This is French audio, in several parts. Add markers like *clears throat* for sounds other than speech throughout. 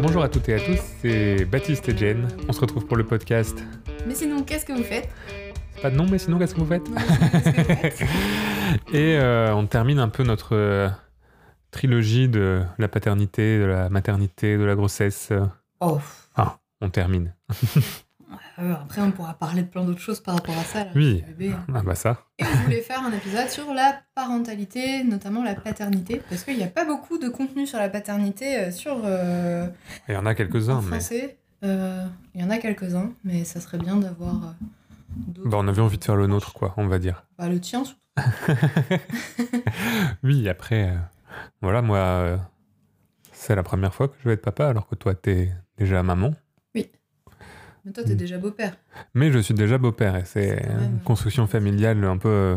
Bonjour à toutes et à tous, c'est Baptiste et Jen. On se retrouve pour le podcast. Mais sinon, qu'est-ce que vous faites? Pas de nom, mais sinon, qu'est-ce que vous faites? Non, mais sinon, qu'est-ce que vous faites *laughs* Et euh, on termine un peu notre euh, trilogie de la paternité, de la maternité, de la grossesse. Oh. Ah, on termine. *laughs* Euh, après, on pourra parler de plein d'autres choses par rapport à ça. Là, Oui. bébé. Ah bah ça. Et on voulait faire un épisode sur la parentalité, notamment la paternité, parce qu'il n'y a pas beaucoup de contenu sur la paternité euh, sur euh, Il y en a quelques-uns, mais français. Euh, Il y en a quelques-uns, mais ça serait bien d'avoir euh, bah, on avait envie de faire le nôtre, quoi, on va dire. Bah, le tien, surtout. *laughs* Oui, après, euh, voilà, moi, euh, c'est la première fois que je vais être papa, alors que toi, t'es déjà maman. Mais toi, t'es Mm. déjà beau-père. Mais je suis déjà beau-père et c'est une construction familiale un peu euh,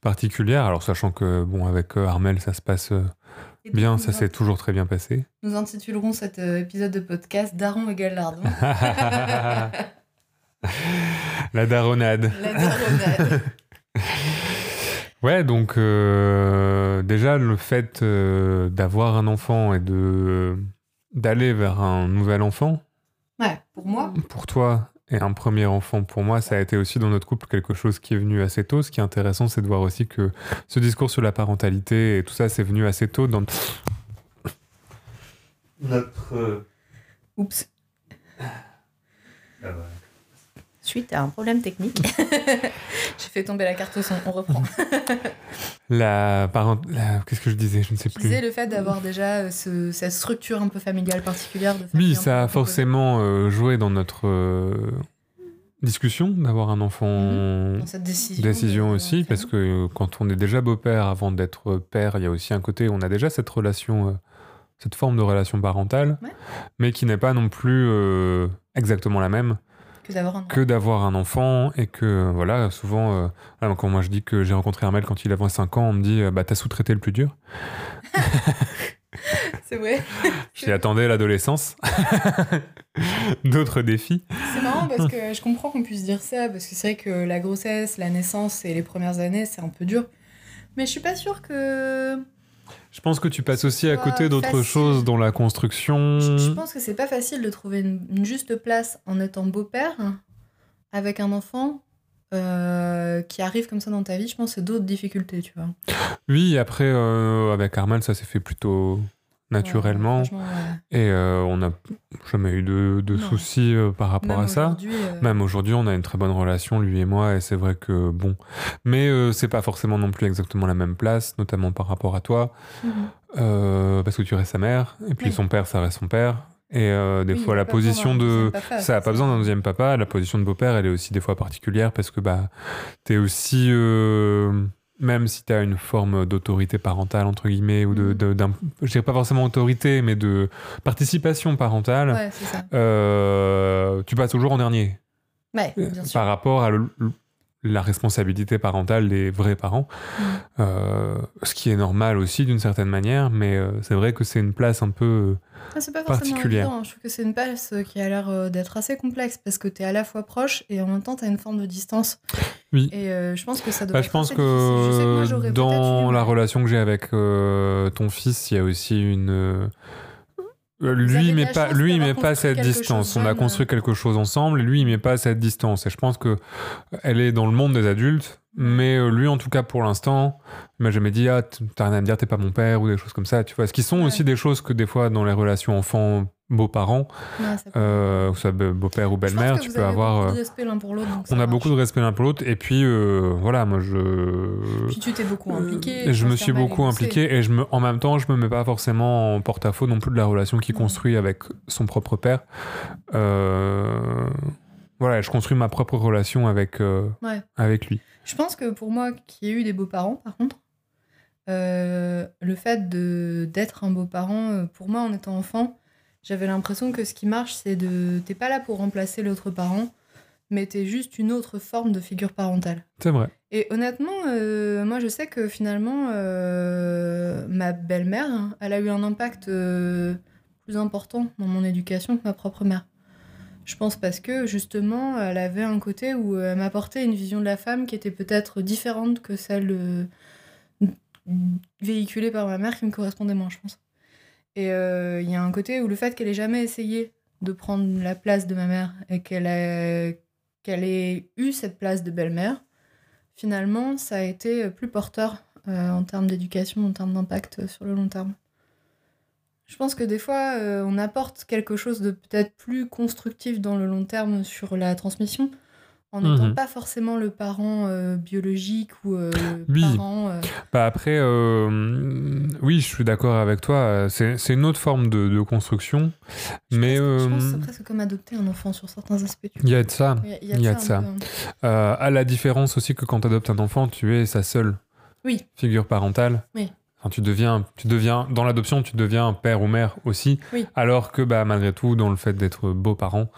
particulière. Alors, sachant que, bon, avec euh, Armel, ça se passe euh, bien, ça s'est toujours très bien passé. Nous intitulerons cet épisode de podcast Daron égale lardon. *laughs* La daronade. La daronade. *laughs* Ouais, donc euh, déjà le fait euh, d'avoir un enfant et de d'aller vers un nouvel enfant Ouais, pour moi, pour toi et un premier enfant pour moi, ça a été aussi dans notre couple quelque chose qui est venu assez tôt. Ce qui est intéressant, c'est de voir aussi que ce discours sur la parentalité et tout ça, c'est venu assez tôt dans notre oups. Suite à un problème technique, *laughs* j'ai fait tomber la carte son. On reprend. *laughs* la parent la- qu'est-ce que je disais, je ne sais Je plus. disais le fait d'avoir déjà euh, ce- cette structure un peu familiale particulière. De Oui, famille ça a forcément euh, joué dans notre euh, discussion d'avoir un enfant Dans cette décision. décision aussi, parce que quand on est déjà beau-père avant d'être père, il y a aussi un côté, on a déjà cette relation, euh, cette forme de relation parentale, Ouais. mais qui n'est pas non plus euh, exactement la même Que d'avoir un que d'avoir un enfant et que voilà, souvent, euh, quand moi je dis que j'ai rencontré Armel quand il avait 5 ans, on me dit euh, bah t'as sous-traité le plus dur. *laughs* C'est vrai. *laughs* J'y attendais l'adolescence, *laughs* d'autres défis. C'est marrant parce que je comprends qu'on puisse dire ça, parce que c'est vrai que la grossesse, la naissance et les premières années, c'est un peu dur. Mais je suis pas sûre que. Je pense que tu passes aussi à côté d'autres choses dans la construction. Je, je pense que c'est pas facile de trouver une, une juste place en étant beau-père avec un enfant euh, qui arrive comme ça dans ta vie. Je pense que c'est d'autres difficultés, tu vois. Oui, après, euh, avec Armel, ça s'est fait plutôt naturellement. Ouais, franchement, ouais. et euh, on n'a jamais eu de, de soucis euh, par rapport Même à ça. euh, Même aujourd'hui, on a une très bonne relation, lui et moi, et c'est vrai que bon. Mais c'est pas forcément non plus exactement la même place, notamment par rapport à toi, mhm. euh, parce que tu restes sa mère, et puis Oui. son père, ça reste son père. Et des Oui, fois, la position de. papa, Ça n'a pas besoin d'un deuxième papa. La position de beau-père, elle est aussi des fois particulière parce que bah, t'es aussi. Euh, même si t'as une forme d'autorité parentale, entre guillemets, ou de. Mhm. de- d'un- je dirais pas forcément autorité, mais de participation parentale, Ouais, c'est ça. euh, tu passes toujours en dernier Ouais, bien sûr. par rapport à le- la responsabilité parentale des vrais parents. Mhm. Euh, ce qui est normal aussi d'une certaine manière, mais euh, c'est vrai que c'est une place un peu. Ah, pas forcément particulière. évident. Je trouve que c'est une place euh, qui a l'air euh, d'être assez complexe parce que tu es à la fois proche et en même temps tu as une forme de distance. Oui. Et je pense que ça doit Bah, être je pense assez difficile. Je sais que moi, que dans la relation que j'ai avec ton fils, il y a aussi une. Euh, lui, il de met la pas, lui, il met pas cette distance. On a construit quelque chose ensemble et lui, il met pas cette distance. Et je pense que elle est dans le monde des adultes, mais euh, lui, en tout cas, pour l'instant, il m'a jamais dit Ah, t'as rien à me dire, t'es pas mon père ou des choses comme ça. Tu vois, ce qui sont Ouais. aussi des choses que des fois, dans les relations enfants, beaux-parents, Ouais, euh, que ce soit be- beau-père ou belle-mère, tu peux avoir. beaucoup euh, de respect l'un pour l'autre. on a marche. beaucoup de respect l'un pour l'autre. Et puis, euh, voilà, moi, je. Puis tu t'es beaucoup impliqué. Je me suis beaucoup impliqué et je me, en même temps, je me mets pas forcément en porte-à-faux non plus de la relation qu'il construit avec son propre père. Euh, voilà, je construis ma propre relation avec, euh, Ouais. avec lui. Je pense que pour moi, qui ai eu des beaux-parents, par contre, euh, le fait de d'être un beau-parent, euh, pour moi, en étant enfant, j'avais l'impression que ce qui marche, c'est de... T'es pas là pour remplacer l'autre parent, mais t'es juste une autre forme de figure parentale. C'est vrai. Et honnêtement, euh, moi, je sais que finalement, euh, ma belle-mère, hein, elle a eu un impact plus important dans mon éducation que ma propre mère. Je pense parce que justement, elle avait un côté où elle m'apportait une vision de la femme qui était peut-être différente que celle de- véhiculé par ma mère qui me correspondait moins, je pense. Et euh, il y a un côté où le fait qu'elle ait jamais essayé de prendre la place de ma mère et qu'elle ait, eu cette place de belle-mère, finalement, ça a été plus porteur euh, en termes d'éducation, en termes d'impact sur le long terme. Je pense que des fois, euh, on apporte quelque chose de peut-être plus constructif dans le long terme sur la transmission, en n'étant Mhm. pas forcément le parent euh, biologique ou euh, le *laughs* Oui. parent. euh, Bah après, oui, je suis d'accord avec toi. C'est une autre forme de, de construction. je Mais pense- je pense que c'est presque comme adopter un enfant sur certains aspects. il y a de ça. Il y a, il y a de ça. peu, hein. À la différence aussi que quand tu adoptes un enfant, tu es sa seule Oui. figure parentale. Oui. Enfin, tu deviens, tu deviens, dans l'adoption, tu deviens père ou mère aussi. Oui. Alors que bah, malgré tout, dans le fait d'être beau-parent,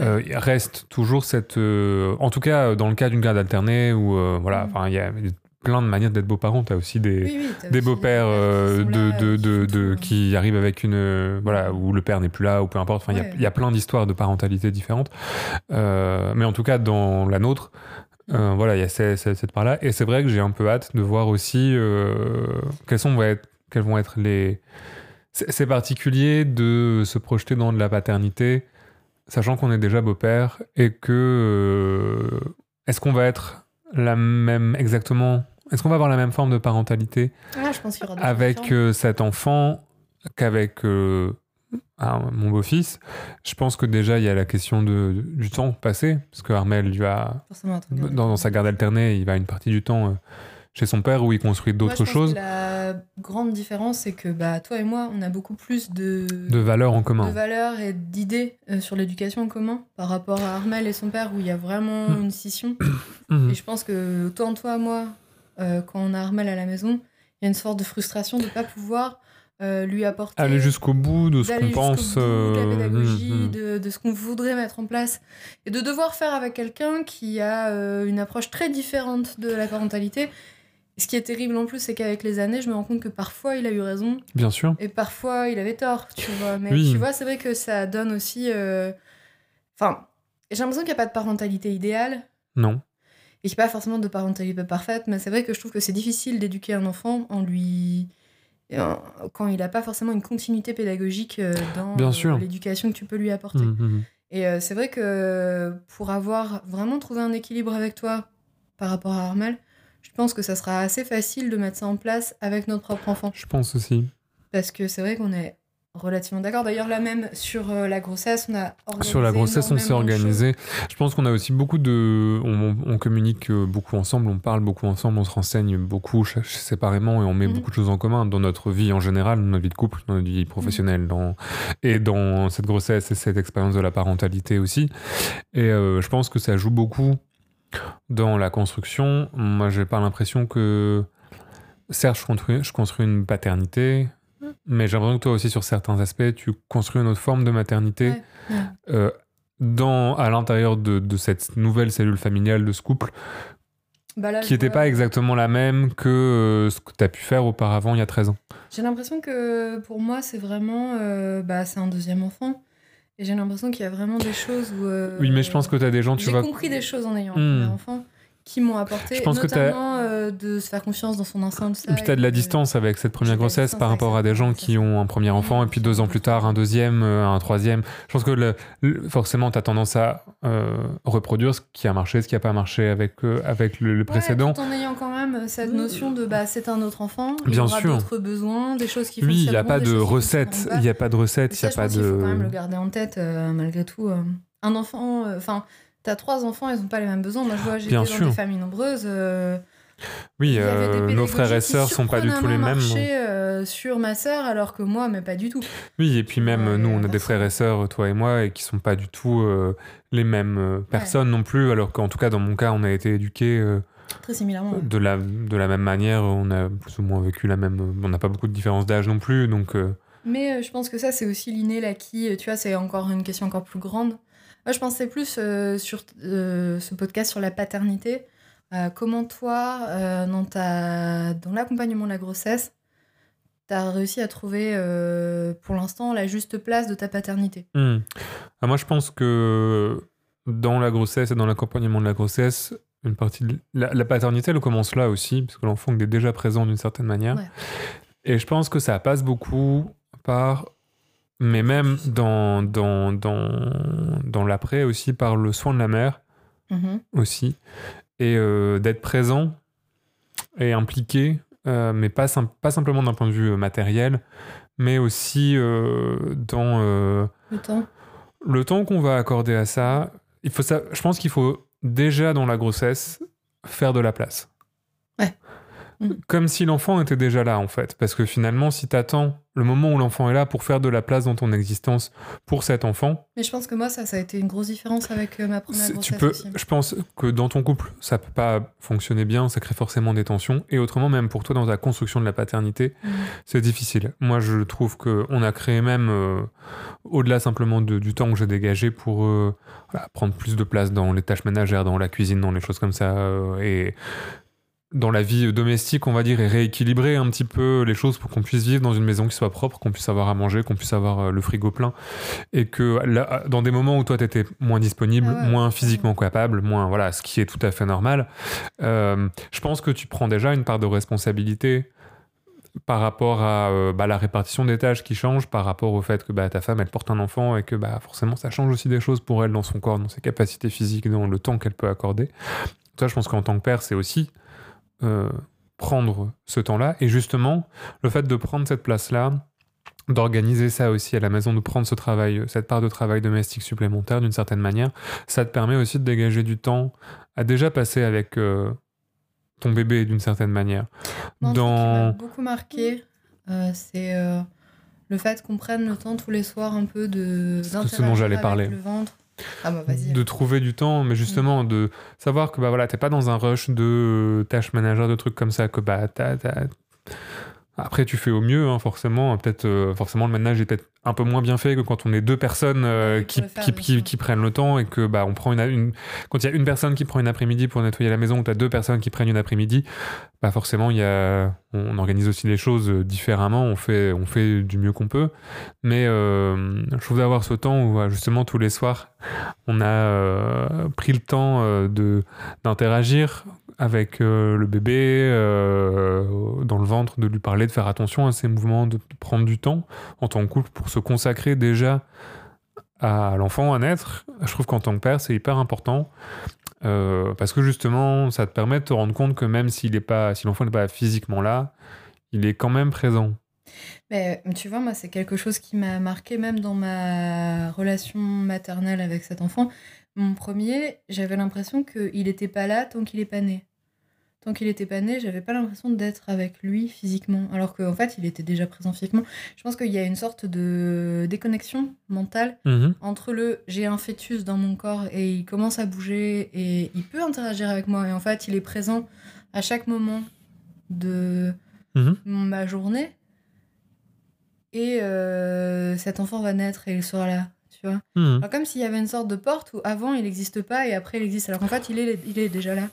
euh, il reste toujours cette. euh, en tout cas, dans le cas d'une garde alternée, où euh, voilà, enfin, il y a plein de manières d'être beau-parent. Tu as aussi des. Oui, oui, des beaux-pères euh, de, de, de, qui arrivent avec une voilà où le père n'est plus là ou peu importe enfin il y a- Ouais. il y, a plein d'histoires de parentalité différentes mais en tout cas dans la nôtre euh, voilà il y a cette part là et c'est vrai que j'ai un peu hâte de voir aussi euh, quels sont vont être quels vont être les c'est particulier de se projeter dans de la paternité sachant qu'on est déjà beau-père et que euh, est-ce qu'on va être la même exactement est-ce qu'on va avoir la même forme de parentalité Ah, je pense qu'il y aura des choses avec cet enfant qu'avec ah, mon beau-fils. Je pense que déjà il y a la question de, du temps passé, parce que Armel lui a dans, de- dans sa garde alternée, il va une partie du temps euh, chez son père où il construit d'autres choses, que la grande différence, c'est que bah, toi et moi, on a beaucoup plus de, de valeurs en de commun. valeurs et d'idées euh, sur l'éducation en commun par rapport à Armel et son père, où il y a vraiment Mm. une scission. *coughs* Mhm. Et je pense que autant toi, moi, euh, quand on a Armel à la maison, il y a une sorte de frustration de ne pas pouvoir euh, lui apporter. Aller jusqu'au bout de ce qu'on pense. bout de euh, la pédagogie, mhm. de, de ce qu'on voudrait mettre en place, et de devoir faire avec quelqu'un qui a euh, une approche très différente de la parentalité. Ce qui est terrible en plus, c'est qu'avec les années, je me rends compte que parfois il a eu raison Bien sûr. et parfois il avait tort, tu vois. Mais Oui. tu vois, c'est vrai que ça donne aussi. euh, Enfin, j'ai l'impression qu'il n'y a pas de parentalité idéale Non. et qu'il n'y a pas forcément de parentalité parfaite, mais c'est vrai que je trouve que c'est difficile d'éduquer un enfant en lui. En- quand il n'a pas forcément une continuité pédagogique euh, dans Bien euh, sûr. l'éducation que tu peux lui apporter. Mhm, mhm. Et euh, c'est vrai que pour avoir vraiment trouvé un équilibre avec toi par rapport à Armel, je pense que ça sera assez facile de mettre ça en place avec notre propre enfant. Je pense aussi. Parce que c'est vrai qu'on est relativement d'accord. D'ailleurs, là même sur euh, la grossesse, on a organisé Sur la grossesse, on s'est organisé. Je pense qu'on a aussi beaucoup de. On, on communique euh, beaucoup ensemble, on parle beaucoup ensemble, on se renseigne beaucoup séparément et on met Mhm. beaucoup de choses en commun dans notre vie en général, dans notre vie de couple, dans notre vie professionnelle, dans, et dans cette grossesse et cette expérience de la parentalité aussi. Et euh, je pense que ça joue beaucoup dans la construction. Moi, j'ai pas l'impression que. Certes, je construis, je construis une paternité, mais j'ai l'impression que toi aussi, sur certains aspects, tu construis une autre forme de maternité Ouais, ouais. euh, dans, à l'intérieur de, de cette nouvelle cellule familiale de ce couple, Bah là, qui n'était pas exactement la même que euh, ce que tu as pu faire auparavant il y a 13 ans. J'ai l'impression que pour moi, c'est vraiment. euh, bah, c'est un deuxième enfant. Et j'ai l'impression qu'il y a vraiment des choses où. euh, Oui, mais je pense que tu as des gens, tu J'ai vois. compris des choses en ayant un Hmm. premier enfant qui m'ont apporté, Je pense que notamment euh, de se faire confiance dans son de ça, Et puis tu as de la distance avec cette première de grossesse par rapport à des gens qui ont un premier enfant et puis deux ans plus tard un deuxième, euh, un troisième. Je pense que le- le- forcément tu as tendance à euh, reproduire ce qui a marché, ce qui n'a pas marché avec, euh, avec le, le Ouais, précédent. tout en ayant quand même cette notion de bah, c'est un autre enfant, il Bien aura d'autres besoins, des choses qui Oui, il n'y a pas de recette, il n'y a pas de recette, Et il n'y a pas pense qu'il faut quand même le de... garder en tête, malgré tout. Un enfant, enfin, t'as trois enfants, ils n'ont pas les mêmes besoins. Moi, je vois, Bien dans des familles nombreuses. euh, Oui, euh, nos frères et qui sœurs sont pas du tout les mêmes. euh, sur ma sœur, alors que moi, mais pas du tout. Oui, et puis même Ouais, nous, on a des frères et sœurs, toi et moi, et qui sont pas du tout euh, les mêmes euh, personnes non plus, alors qu'en tout cas, dans mon cas, on a été éduqués euh, Très similairement. ouais. de, la, de la même manière, on a plus ou moins vécu la même... On n'a pas beaucoup de différence d'âge non plus, donc... euh, Mais euh, je pense que ça, c'est aussi l'inné, l'acquis. euh, Tu vois, c'est encore une question encore plus grande. Moi, je pensais plus euh, sur euh, ce podcast sur la paternité. Euh, comment toi, dans, ta... dans l'accompagnement de la grossesse, tu as réussi à trouver pour l'instant la juste place de ta paternité? Hmm. Ah, moi, je pense que dans la grossesse et dans l'accompagnement de la grossesse, une partie de... la, la paternité, elle commence là aussi, parce que l'enfant est déjà présent d'une certaine manière. Ouais. Et je pense que ça passe beaucoup par, mais même dans, dans, dans, dans l'après aussi, par le soin de la mère Mhm. aussi, et euh, d'être présent et impliqué, euh, mais pas, sim- pas simplement d'un point de vue euh, matériel, mais aussi euh, dans Le temps. le temps qu'on va accorder à ça. Il faut ça, je pense qu'il faut déjà dans la grossesse faire de la place. Mhm. Comme si l'enfant était déjà là en fait, parce que finalement, si tu attends le moment où l'enfant est là pour faire de la place dans ton existence pour cet enfant, Mais je pense que moi, ça, ça a été une grosse différence avec euh, ma première grossesse tu peux, aussi. je pense que dans ton couple, ça peut pas fonctionner bien, ça crée forcément des tensions, et autrement même pour toi dans ta construction de la paternité, Mhm. c'est difficile. Moi, je trouve que on a créé même euh, au-delà simplement de- du temps que j'ai dégagé pour euh, voilà, prendre plus de place dans les tâches ménagères, dans la cuisine, dans les choses comme ça, euh, et dans la vie domestique, on va dire, et rééquilibrer un petit peu les choses pour qu'on puisse vivre dans une maison qui soit propre, qu'on puisse avoir à manger, qu'on puisse avoir euh, le frigo plein, et que là, dans des moments où toi t'étais moins disponible, Ah ouais, moins ouais. physiquement capable, moins voilà, ce qui est tout à fait normal, euh, je pense que tu prends déjà une part de responsabilité par rapport à euh, bah, la répartition des tâches qui change, par rapport au fait que bah, ta femme elle porte un enfant et que bah, forcément ça change aussi des choses pour elle dans son corps, dans ses capacités physiques, dans le temps qu'elle peut accorder. Toi, je pense qu'en tant que père, c'est aussi euh, prendre ce temps-là et justement le fait de prendre cette place-là, d'organiser ça aussi à la maison, de prendre ce travail, cette part de travail domestique supplémentaire d'une certaine manière, ça te permet aussi de dégager du temps à déjà passer avec euh, ton bébé d'une certaine manière. Non, ce qui m'a Dans... beaucoup marqué, euh, c'est euh, le fait qu'on prenne le temps tous les soirs un peu de C'est ce dont j'allais parler. le ventre. Ah bah de trouver du temps, mais justement de savoir que bah voilà, t'es pas dans un rush de euh, tâches managères, de trucs comme ça, que bah t'as- t'as- Après, tu fais au mieux, hein, forcément. Peut-être, euh, forcément, le ménage est peut-être un peu moins bien fait que quand on est deux personnes euh, qui, le faire, qui, bien qui- sûr. qui prennent le temps et que bah on prend une, une- quand il y a une personne qui prend une après-midi pour nettoyer la maison, ou t'as deux personnes qui prennent une après-midi, bah forcément, il y a, on organise aussi les choses euh, différemment. On fait, on fait du mieux qu'on peut. Mais euh, je trouve d'avoir ce temps où justement tous les soirs, on a pris le temps de d'interagir avec euh, le bébé euh, dans le ventre, de lui parler, de faire attention à ses mouvements, de, prendre du temps en tant que couple pour se consacrer déjà à l'enfant à naître. Je trouve qu'en tant que père, c'est hyper important. euh, parce que justement, ça te permet de te rendre compte que même si l'enfant n'est pas physiquement là, il est quand même présent. Mais tu vois, moi, c'est quelque chose qui m'a marqué même dans ma relation maternelle avec cet enfant. Mon premier, j'avais l'impression qu'il n'était pas là tant qu'il n'est pas né. Tant qu'il n'était pas né, j'avais pas l'impression d'être avec lui physiquement, alors qu'en fait, il était déjà présent physiquement. Je pense qu'il y a une sorte de déconnexion mentale Mhm. entre le j'ai un fœtus dans mon corps et il commence à bouger et il peut interagir avec moi et en fait il est présent à chaque moment de Mhm. ma journée et euh, cet enfant va naître et il sera là tu vois Mhm. Alors, comme s'il y avait une sorte de porte où avant il n'existe pas et après il existe alors qu'en fait il est, il est déjà là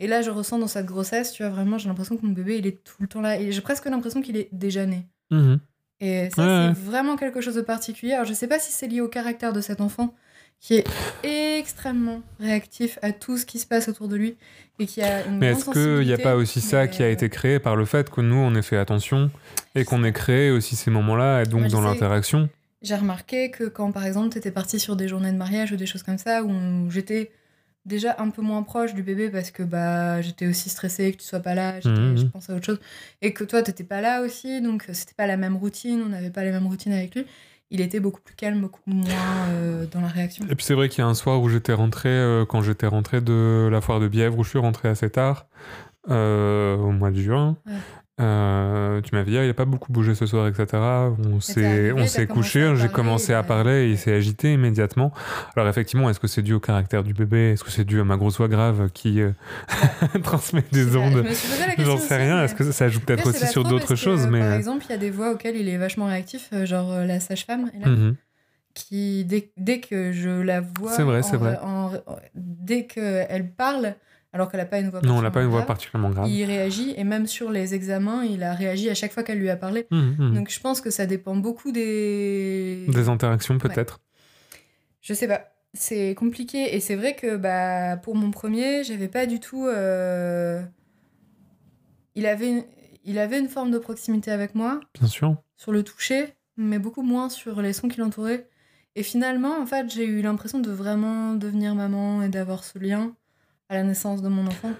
et là je ressens dans cette grossesse tu vois vraiment j'ai l'impression que mon bébé il est tout le temps là. Et j'ai presque l'impression qu'il est déjà né. Mhm. et ça, Ouais, c'est vraiment quelque chose de particulier. Alors, je sais pas si c'est lié au caractère de cet enfant qui est extrêmement réactif à tout ce qui se passe autour de lui et qui a une Mais est-ce qu'il n'y a pas aussi ça qui a euh, été créé par le fait que nous, on ait fait attention et qu'on ait créé aussi ces moments-là, et donc Moi, dans l'interaction? J'ai remarqué que quand, par exemple, tu étais parti sur des journées de mariage ou des choses comme ça, où j'étais déjà un peu moins proche du bébé parce que bah j'étais aussi stressée que tu sois pas là, Mhm. je pensais à autre chose, et que toi, t'étais pas là aussi, donc c'était pas la même routine, on n'avait pas les mêmes routines avec lui. Il était beaucoup plus calme, beaucoup moins euh, dans la réaction. Et puis c'est vrai qu'il y a un soir où j'étais rentré, euh, quand j'étais rentré de la foire de Bièvre, où je suis rentré assez tard, euh, au mois de juin. Ouais. Euh, tu m'avais dit, ah, il n'a pas beaucoup bougé ce soir, etc. On s'est, on couché, j'ai commencé à bah, parler et il s'est agité immédiatement. Alors effectivement, est-ce que c'est dû au caractère du bébé? Est-ce que c'est dû à ma grosse voix grave qui euh, *laughs* transmet des ondes? J'en sais rien. Est-ce que ça joue peut-être aussi sur d'autres que, choses mais... Par euh, exemple, il y a des voix auxquelles il est vachement réactif, euh, genre euh, la sage-femme, mhm. qui, dès, dès que je la vois. Vrai, en- vrai. en- dès qu'elle parle, alors qu'elle n'a pas une voix Non, on n'a pas une voix particulièrement particulièrement grave. Il réagit, et même sur les examens, il a réagi à chaque fois qu'elle lui a parlé. Mhm, mhm. Donc je pense que ça dépend beaucoup des. Des interactions peut-être. Je sais pas. c'est compliqué. Et c'est vrai que bah, pour mon premier, j'avais pas du tout. euh, Il, avait une... il avait une forme de proximité avec moi, Bien sûr. sur le toucher, mais beaucoup moins sur les sons qui l'entouraient. Et finalement, en fait, j'ai eu l'impression de vraiment devenir maman et d'avoir ce lien à la naissance de mon enfant.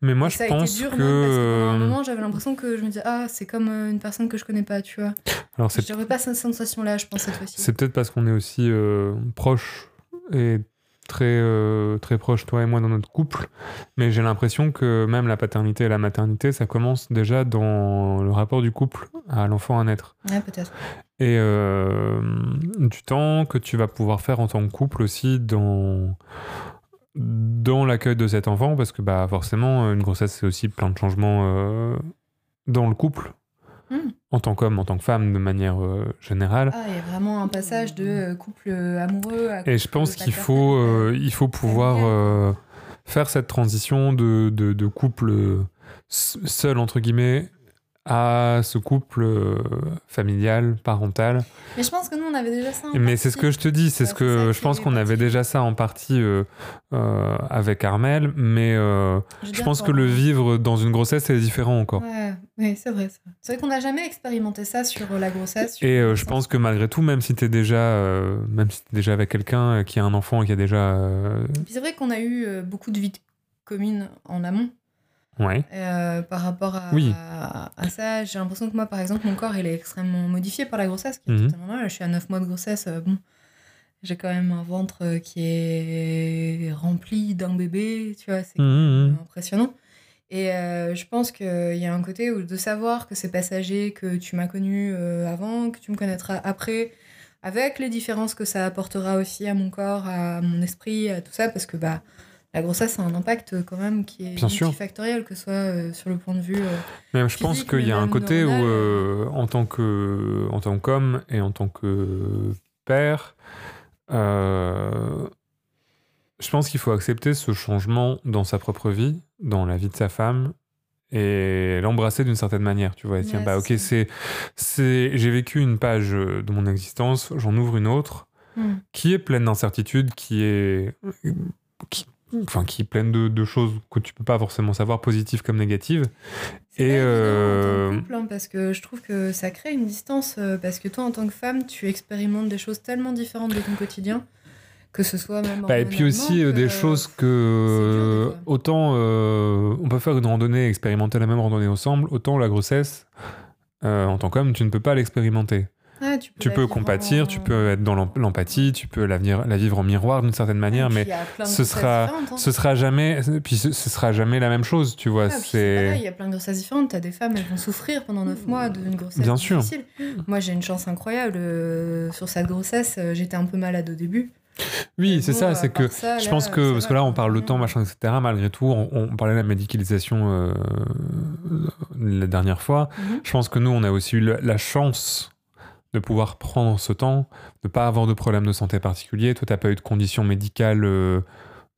Mais moi, je pense dur, que. pendant un euh, moment, j'avais l'impression que je me disais, ah, c'est comme euh, une personne que je connais pas, tu vois. Alors, c'est Je n'aurais pas cette sensation-là, je pense, cette fois-ci. C'est peut-être parce qu'on est aussi euh, proches et très, euh, très proches, toi et moi, dans notre couple. Mais j'ai l'impression que même la paternité et la maternité, ça commence déjà dans le rapport du couple à l'enfant à naître. Ouais, peut-être. Et euh, du temps que tu vas pouvoir faire en tant que couple aussi dans, dans l'accueil de cet enfant, parce que bah, forcément, une grossesse, c'est aussi plein de changements euh, dans le couple. Hmm. En tant qu'homme, en tant que femme, de manière euh, générale. Ah, il y a vraiment un passage de euh, couple euh, amoureux à Et je pense couple qu'il faut, euh, il faut pouvoir euh, faire cette transition de, de, de couple euh, seul, entre guillemets, à ce couple euh, familial, parental. Mais je pense que nous, on avait déjà ça. en Mais c'est ce que je te dis, c'est Ouais, ce que je pense qu'on avait déjà ça en partie euh, euh, avec Armel, mais je pense que le vivre dans une grossesse, c'est différent encore. Ouais, ouais, c'est vrai. C'est vrai, qu'on n'a jamais expérimenté ça sur la grossesse. sur Et la je pense que malgré tout, même si tu es déjà, même si t'es déjà avec quelqu'un qui a un enfant et qui a déjà, c'est vrai qu'on a eu beaucoup de vie commune en amont. Ouais, Euh, par rapport à, Oui. à, ça, j'ai l'impression que moi, par exemple, mon corps, il est extrêmement modifié par la grossesse, qui est Mhm. normal. Je suis à 9 mois de grossesse, euh, bon, j'ai quand même un ventre euh, qui est rempli d'un bébé, tu vois, c'est Mhm, mhm. impressionnant. Et euh, je pense qu'il y a un côté où de savoir que c'est passager, que tu m'as connu euh, avant, que tu me connaîtras après, avec les différences que ça apportera aussi à mon corps, à mon esprit, à tout ça, parce que bah, la grossesse a un impact euh, quand même qui est Bien sûr. multifactoriel, que ce soit euh, sur le point de vue. euh, Mais je pense qu'il y a un même côté où, euh, en tant que, en tant qu'homme et en tant que père, je pense qu'il faut accepter ce changement dans sa propre vie, dans la vie de sa femme, et l'embrasser d'une certaine manière. Tu vois, et se dire Ouais, bah ok, c'est c'est, j'ai vécu une page de mon existence, j'en ouvre une autre hmm. qui est pleine d'incertitudes, qui est, qui, enfin, qui est pleine de, de choses que tu peux pas forcément savoir, positives comme négatives. Et, en euh, couple, parce que je trouve que ça crée une distance, euh, parce que toi, en tant que femme, tu expérimentes des choses tellement différentes de ton quotidien, que ce soit même. Bah, et puis aussi euh, des que- choses que autant euh, on peut faire une randonnée, expérimenter la même randonnée ensemble, autant la grossesse, euh, en tant qu'homme, tu ne peux pas l'expérimenter. Ouais, tu peux, Tu compatir, en- tu peux être dans l'em- l'empathie, tu peux la, venir- la vivre en miroir d'une certaine manière, Et puis, mais ce sera- hein. ce sera jamais, puis ce, ce sera jamais la même chose, tu vois. Ah, c'est il y a plein de grossesses différentes. T'as des femmes, elles vont souffrir pendant 9 mois d'une grossesse Bien sûr. difficile. Moi, j'ai une chance incroyable. euh, sur cette grossesse, euh, j'étais un peu malade au début. oui, c'est ça, c'est que ça, je là, pense que parce va, que là on parle de temps, machin, etc. Malgré tout, on, on parlait de la médicalisation euh, la dernière fois. Mhm. Je pense que nous, on a aussi eu la, la chance de pouvoir prendre ce temps, de pas avoir de problème de santé particulier. Toi, t'as pas eu de conditions médicales euh,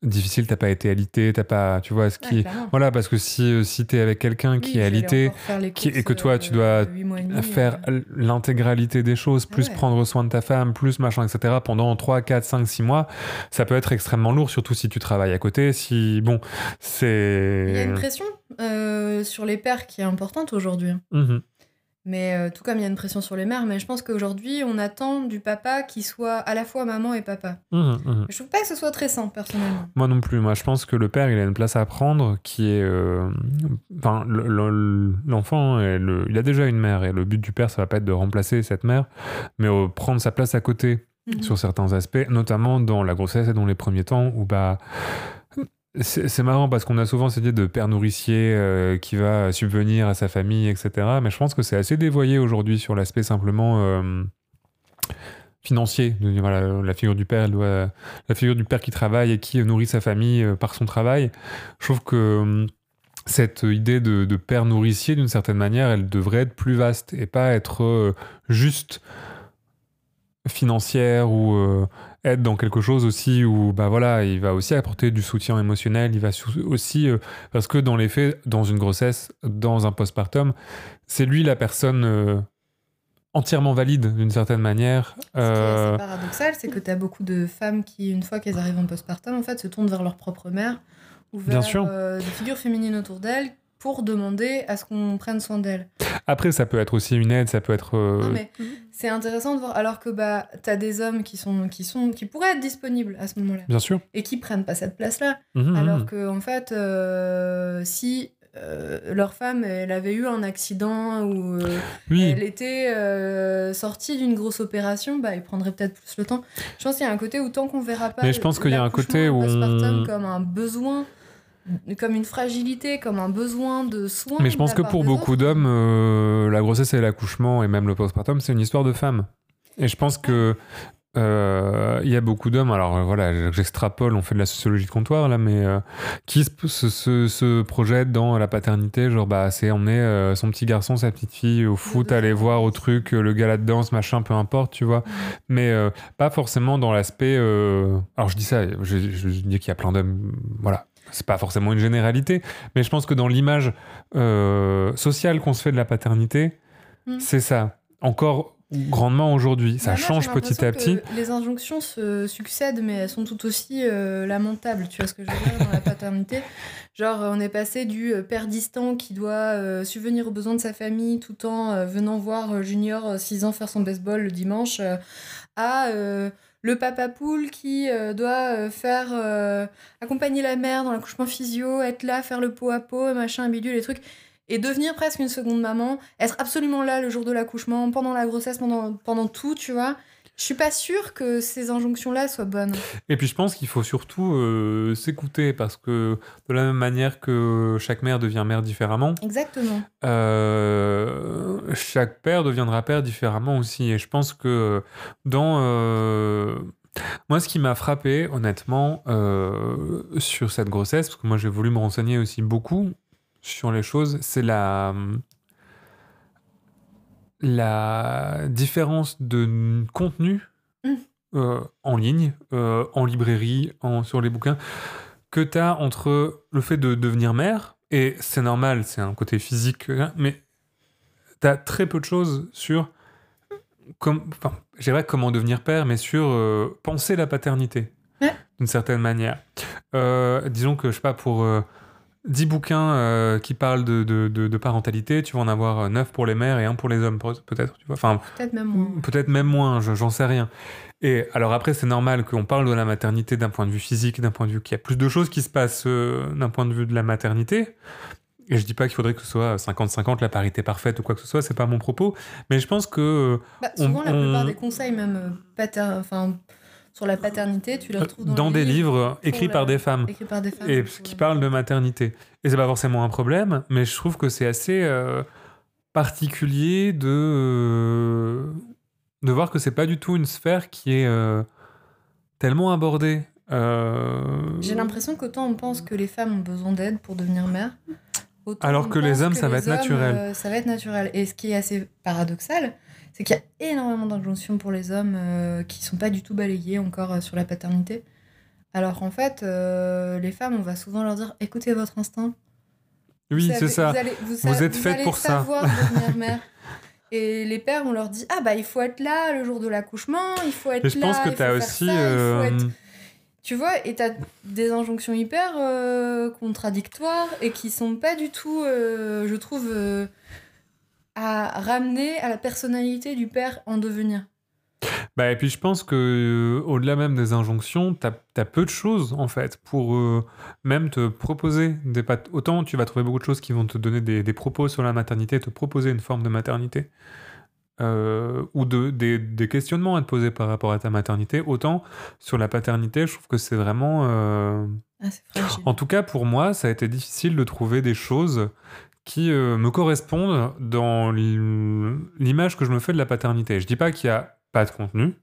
difficiles, t'as pas été alité, t'as pas, tu vois, ce Ouais, qui, voilà, parce que si euh, si t'es avec quelqu'un Oui, qui est alité, qui- et que toi, euh, tu dois et demi, faire euh, l'intégralité des choses, plus ouais. prendre soin de ta femme, plus machin, etc. pendant 3, 4, 5, 6 mois, ça peut être extrêmement lourd, surtout si tu travailles à côté. Si, bon, Il y a une c'est. pression euh, sur les pères qui est importante aujourd'hui. Mhm. Mais euh, tout comme il y a une pression sur les mères, mais je pense qu'aujourd'hui, on attend du papa qui soit à la fois maman et papa. Mhm, mhm. Je trouve pas que ce soit très sain, personnellement. Moi non plus. Moi, je pense que le père, il a une place à prendre qui est. euh, Enfin, le- le- l'enfant, le- il a déjà une mère et le but du père, ça va pas être de remplacer cette mère, mais euh, prendre sa place à côté Mhm. sur certains aspects, notamment dans la grossesse et dans les premiers temps où bah. C'est marrant parce qu'on a souvent cette idée de père nourricier euh, qui va subvenir à sa famille, etc. Mais je pense que c'est assez dévoyé aujourd'hui sur l'aspect simplement euh, financier. La figure du père, la figure du père qui travaille et qui nourrit sa famille euh, par son travail. Je trouve que hum, cette idée de, père nourricier, d'une certaine manière, elle devrait être plus vaste et pas être juste financière ou être dans quelque chose aussi où bah voilà il va aussi apporter du soutien émotionnel il va aussi euh, parce que dans les faits dans une grossesse dans un postpartum c'est lui la personne euh, entièrement valide d'une certaine manière. Ce qui est Euh, paradoxal, c'est que tu as beaucoup de femmes qui, une fois qu'elles arrivent en postpartum, en fait, se tournent vers leur propre mère ou vers Bien sûr. des figures féminines autour d'elles pour demander à ce qu'on prenne soin d'elles. Après, ça peut être aussi une aide, ça peut être. euh, Non, mais c'est intéressant de voir. Alors que bah, tu as des hommes qui, sont, qui, sont, qui pourraient être disponibles à ce moment-là Bien sûr. et qui prennent pas cette place-là. Mhm, Alors mhm. que, en fait, euh, si euh, leur femme, elle avait eu un accident ou euh, Oui, elle était euh, sortie d'une grosse opération, bah, ils prendraient peut-être plus le temps. Je pense qu'il y a un côté où tant qu'on verra pas Mais je pense qu'il y a un côté où on- comme un besoin, comme une fragilité, comme un besoin de soins. mais je pense que pour beaucoup d'hommes, euh, la grossesse et l'accouchement, et même le postpartum, c'est une histoire de femme. Et je pense que. euh, Il y a beaucoup d'hommes, alors euh, voilà, j'extrapole, on fait de la sociologie de comptoir là, mais euh, qui se, se, projettent dans la paternité, genre bah c'est emmener euh, son petit garçon, sa petite fille au foot, aller voir au truc, le gala de danse, machin, peu importe, tu vois. mais euh, pas forcément dans l'aspect. Alors je dis ça, je, je dis qu'il y a plein d'hommes, voilà, c'est pas forcément une généralité, mais je pense que dans l'image euh, sociale qu'on se fait de la paternité, Mm. c'est ça. Encore grandement aujourd'hui, ça change petit à petit. Les injonctions se succèdent, mais elles sont tout aussi euh, lamentables. Tu vois ce que je veux dire dans la paternité Genre, on est passé du euh, père distant qui doit euh, subvenir aux besoins de sa famille tout en euh, venant voir Junior, 6 ans, faire son baseball le dimanche, à le papa poule qui euh, doit euh, faire euh, accompagner la mère dans l'accouchement physio, être là, faire le pot à pot, machin, bidule, les trucs. Et devenir presque une seconde maman, être absolument là le jour de l'accouchement, pendant la grossesse, pendant, pendant tout, tu vois. Je suis pas sûre que ces injonctions-là soient bonnes. Et puis je pense qu'il faut surtout euh, s'écouter parce que de la même manière que chaque mère devient mère différemment, Exactement. euh, chaque père deviendra père différemment aussi. Et je pense que dans... euh, moi, ce qui m'a frappé, honnêtement, sur cette grossesse, parce que moi j'ai voulu me renseigner aussi beaucoup sur les choses, c'est la... La différence de contenu Mm. euh, en ligne, euh, en librairie, en, sur les bouquins, que tu as entre le fait de devenir mère, et c'est normal, c'est un côté physique, hein, mais tu as très peu de choses sur, comme, enfin, comment devenir père, mais sur euh, penser la paternité, Ouais. d'une certaine manière. Disons que, je sais pas, pour 10 bouquins euh, qui parlent de, de, de- de parentalité, tu vas en avoir 9 pour les mères et un pour les hommes, peut-être, tu vois. Enfin, Peut-être même moins. Peut-être même moins, je- j'en sais rien. Et alors après, c'est normal qu'on parle de la maternité d'un point de vue physique, d'un point de vue qu'il y a plus de choses qui se passent euh, d'un point de vue de la maternité. Et je dis pas qu'il faudrait que ce soit 50-50, la parité parfaite ou quoi que ce soit, c'est pas mon propos. Mais je pense que Bah, on- souvent, la on- plupart des conseils, même euh, pater... enfin, sur la paternité, tu les retrouves dans, des livres écrits pour par la- des femmes écrits par des femmes. et qui parlent de maternité. Et c'est pas forcément un problème, mais je trouve que c'est assez euh, particulier de, euh, de voir que c'est pas du tout une sphère qui est euh, tellement abordée. Euh, J'ai l'impression qu'autant on pense que les femmes ont besoin d'aide pour devenir mère, autant Alors que les hommes, ça va être hommes, naturel. euh, ça va être naturel. Et ce qui est assez paradoxal, c'est qu'il y a énormément d'injonctions pour les hommes euh, qui sont pas du tout balayées encore euh, sur la paternité. Alors qu'en fait, euh, les femmes, on va souvent leur dire écoutez votre instinct. oui, c'est ça. Vous, allez, vous, Vous sa- êtes faites pour ça. savoir devenir *laughs* mère. Et les pères, on leur dit ah bah il faut être là le jour de l'accouchement, il faut être Et je là. pense que tu as aussi. ça, euh, être- tu vois, et t'as des injonctions hyper contradictoires et qui sont pas du tout, je trouve, à ramener à la personnalité du père en devenir. Bah, et puis je pense que euh, au-delà même des injonctions, tu as, peu de choses en fait pour euh, même te proposer des autant tu vas trouver beaucoup de choses qui vont te donner des, des propos sur la maternité, te proposer une forme de maternité euh, ou de, des, des questionnements à te poser par rapport à ta maternité, autant sur la paternité, je trouve que c'est vraiment euh, Ah, en tout cas, pour moi, ça a été difficile de trouver des choses qui euh, me correspondent dans l'image que je me fais de la paternité. Je dis pas qu'il y a pas de contenu,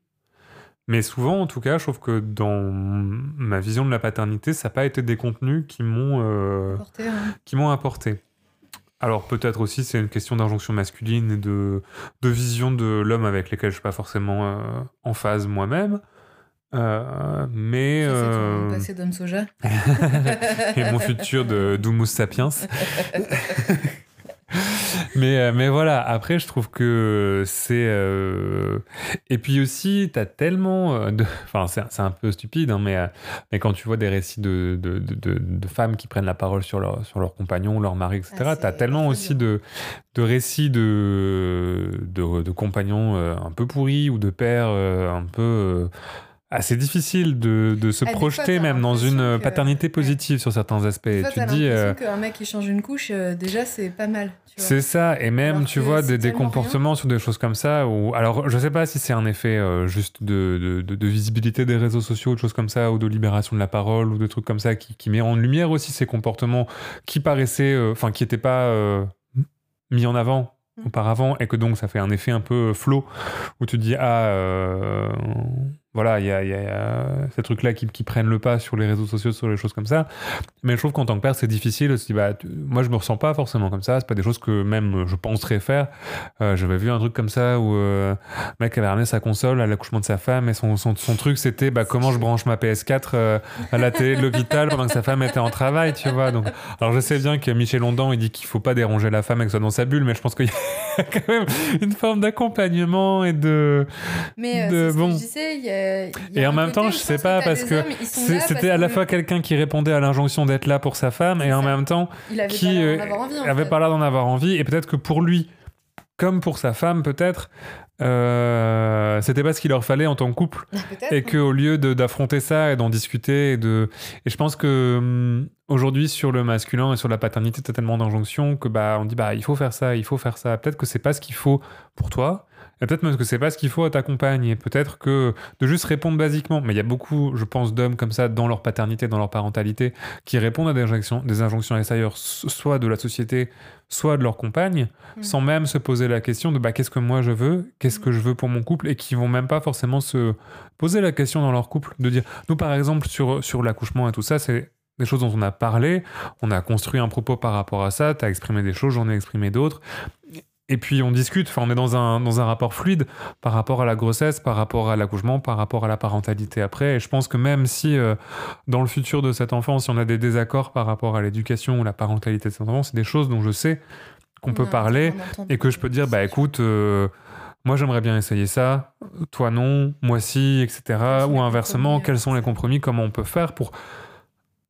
mais souvent, en tout cas, je trouve que dans ma vision de la paternité, ça n'a pas été des contenus qui m'ont euh, Porté, hein. qui m'ont apporté. Alors peut-être aussi c'est une question d'injonction masculine et de, de vision de l'homme avec lesquels je suis pas forcément euh, en phase moi-même. Euh, mais Ça, c'est euh, ton passé d'homme soja. *laughs* et mon futur de d'Humus sapiens. *laughs* mais, euh, mais voilà, après, je trouve que c'est. euh, Et puis aussi, tu as tellement. euh, de... Enfin, c'est c'est un peu stupide, hein, mais, mais quand tu vois des récits de, de, de, femmes qui prennent la parole sur leur, sur leur compagnon, leur mari, etc., Ah, tu as c'est tellement aussi de, de récits de, de, compagnons un peu pourris ou de pères un peu. Euh, assez difficile de, de se Ah, fois, projeter même dans une euh, que- paternité positive sur certains aspects. Des fois, tu te dis. euh, qu'un mec qui change une couche, euh, déjà, c'est pas mal. c'est ça, et même, Alors tu vois, c'est des, des comportements sur des choses comme ça. Où... Alors, je sais pas si c'est un effet euh, juste de, de, visibilité des réseaux sociaux, de choses comme ça, ou de libération de la parole, ou de trucs comme ça, qui, qui met en lumière aussi ces comportements qui paraissaient, enfin, qui n'étaient pas mis en avant Mm. auparavant, et que donc ça fait un effet un peu flot, où tu te dis, ah, euh, voilà, il y a, il y a- il y a ces trucs-là qui, qui prennent le pas sur les réseaux sociaux, sur les choses comme ça. Mais je trouve qu'en tant que père, c'est difficile. dire, bah, tu- moi, je me ressens pas forcément comme ça. C'est pas des choses que même euh, je penserais faire. Euh, J'avais vu un truc comme ça où euh, le mec avait ramené sa console à l'accouchement de sa femme et son, son, son truc, c'était bah, comment je branche ma PS4 euh, à la télé de l'hôpital pendant que sa femme était en travail, tu vois. Donc, alors, je sais bien que Michel Ondan, il dit qu'il faut pas déranger la femme et que soit dans sa bulle, mais je pense qu'il y a *laughs* quand même une forme d'accompagnement et de. Mais de- c'est ce bon. que je disais, il y a, a Et en même côté temps, je sais pas parce que c'était à la fois quelqu'un qui répondait à l'injonction d'être là pour sa femme et en ça. même temps il avait qui l'air euh, pas l'air d'en avoir envie et peut-être que pour lui comme pour sa femme peut-être euh, c'était pas ce qu'il leur fallait en tant que couple. *laughs* Et qu'au lieu d'affronter ça et d'en discuter et de et je pense que hum, aujourd'hui sur le masculin et sur la paternité t'as tellement d'injonctions que bah on dit bah il faut faire ça il faut faire ça. Peut-être que c'est pas ce qu'il faut pour toi et peut-être même que c'est pas ce qu'il faut à ta compagne et peut-être que de juste répondre basiquement mais il y a beaucoup je pense d'hommes comme ça dans leur paternité dans leur parentalité qui répondent à des injonctions des injonctions extérieures so- soit de la société soit de leur compagne Mm. sans même se poser la question de bah qu'est-ce que moi je veux qu'est-ce que je veux pour mon couple et qui vont même pas forcément se poser la question dans leur couple de dire nous par exemple sur sur l'accouchement et tout ça c'est des choses dont on a parlé on a construit un propos par rapport à ça tu as exprimé des choses j'en ai exprimé d'autres et puis on discute enfin on est dans un dans un rapport fluide par rapport à la grossesse par rapport à l'accouchement par rapport à la parentalité après. Et je pense que même si euh, dans le futur de cet enfant si on a des désaccords par rapport à l'éducation ou la parentalité de cet enfant c'est des choses dont je sais qu'on peut parler et que je peux dire bah écoute euh, moi j'aimerais bien essayer ça toi non moi si etc ou inversement quels sont les compromis comment on peut faire pour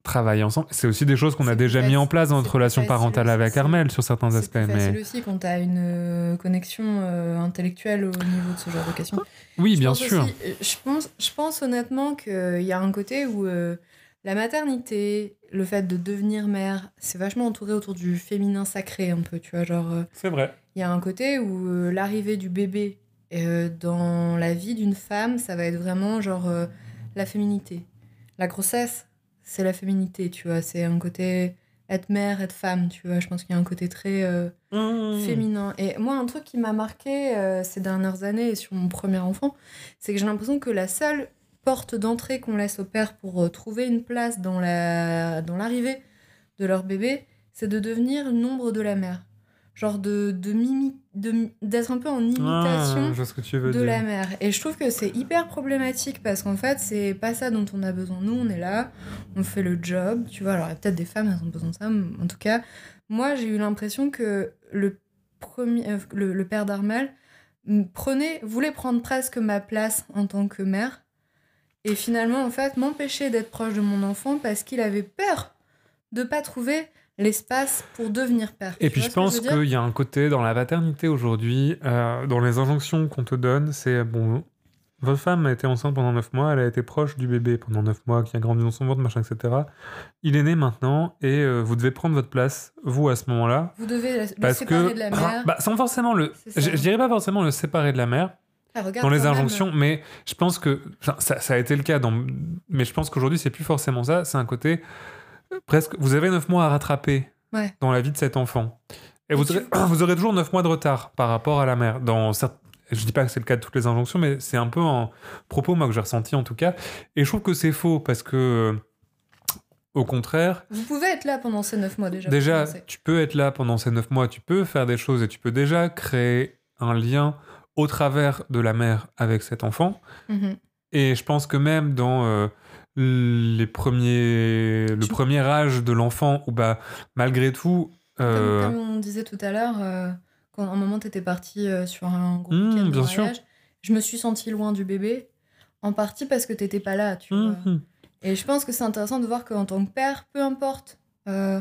travailler ensemble. C'est aussi des choses qu'on a C'est déjà mis en place dans c'est notre relation parentale avec c'est- Armel sur certains C'est aspects plus facile mais aussi quand tu as une euh, connexion euh, intellectuelle au niveau de ce genre de questions. oui Je bien sûr. aussi- euh, je, pense, je pense honnêtement qu'il y a un côté où euh, la maternité, le fait de devenir mère, c'est vachement entouré autour du féminin sacré un peu, tu vois, genre... euh, c'est vrai. il y a un côté où l'arrivée du bébé dans la vie d'une femme, ça va être vraiment genre la féminité. La grossesse, c'est la féminité, tu vois. C'est un côté être mère, être femme, tu vois. Je pense qu'il y a un côté très euh, Mmh. féminin. Et moi, un truc qui m'a marqué euh, ces dernières années sur mon premier enfant, c'est que j'ai l'impression que la seule porte d'entrée qu'on laisse au père pour euh, trouver une place dans la dans l'arrivée de leur bébé, c'est de devenir l'ombre de la mère. Genre de d'être un peu en imitation Ah, que tu veux de dire la mère. Et je trouve que c'est hyper problématique parce qu'en fait, c'est pas ça dont on a besoin. Nous, on est là, on fait le job, tu vois. Alors, il y a peut-être des femmes, elles ont besoin de ça. mais En tout cas, moi, j'ai eu l'impression que le, premier, euh, le, le père d'Armel prenait, voulait prendre presque ma place en tant que mère. Et finalement, en fait, m'empêcher d'être proche de mon enfant parce qu'il avait peur de pas trouver l'espace pour devenir père. Et Tu puis je pense qu'il y a un côté dans la paternité aujourd'hui, euh, dans les injonctions qu'on te donne, c'est bon, votre femme a été enceinte pendant 9 mois, elle a été proche du bébé pendant 9 mois, qui a grandi dans son ventre, machin, etc. Il est né maintenant et euh, vous devez prendre votre place, vous, à ce moment-là. Vous devez le Parce séparer que, de la mère. bah, sans forcément le. Je, je dirais pas forcément le séparer de la mère Ah, dans les même, injonctions, mais je pense que. ça, ça a été le cas, dans, mais je pense qu'aujourd'hui, c'est plus forcément ça. C'est un côté. Presque. Vous avez 9 mois à rattraper Ouais. dans la vie de cet enfant. Et Et vous, tu- aurez, *clears throat* vous aurez toujours 9 mois de retard par rapport à la mère. Dans certes- je dis pas que c'est le cas de toutes les injonctions, mais c'est un peu un propos, moi, que j'ai ressenti en tout cas. Et je trouve que c'est faux parce que, au contraire, Vous pouvez être là pendant ces neuf mois déjà. déjà, tu peux être là pendant ces 9 mois, tu peux faire des choses et tu peux déjà créer un lien au travers de la mère avec cet enfant. Mhm. Et je pense que même dans euh, les premiers, le Tu- premier âge de l'enfant, où bah, malgré tout, Comme, euh, comme on disait tout à l'heure, euh, quand à un moment t'étais parti euh, sur un gros Mmh, week-end de bien sûr. je me suis sentie loin du bébé, en partie parce que t'étais pas là, tu vois. Mhm. Et je pense que c'est intéressant de voir qu'en tant que père, peu importe, euh,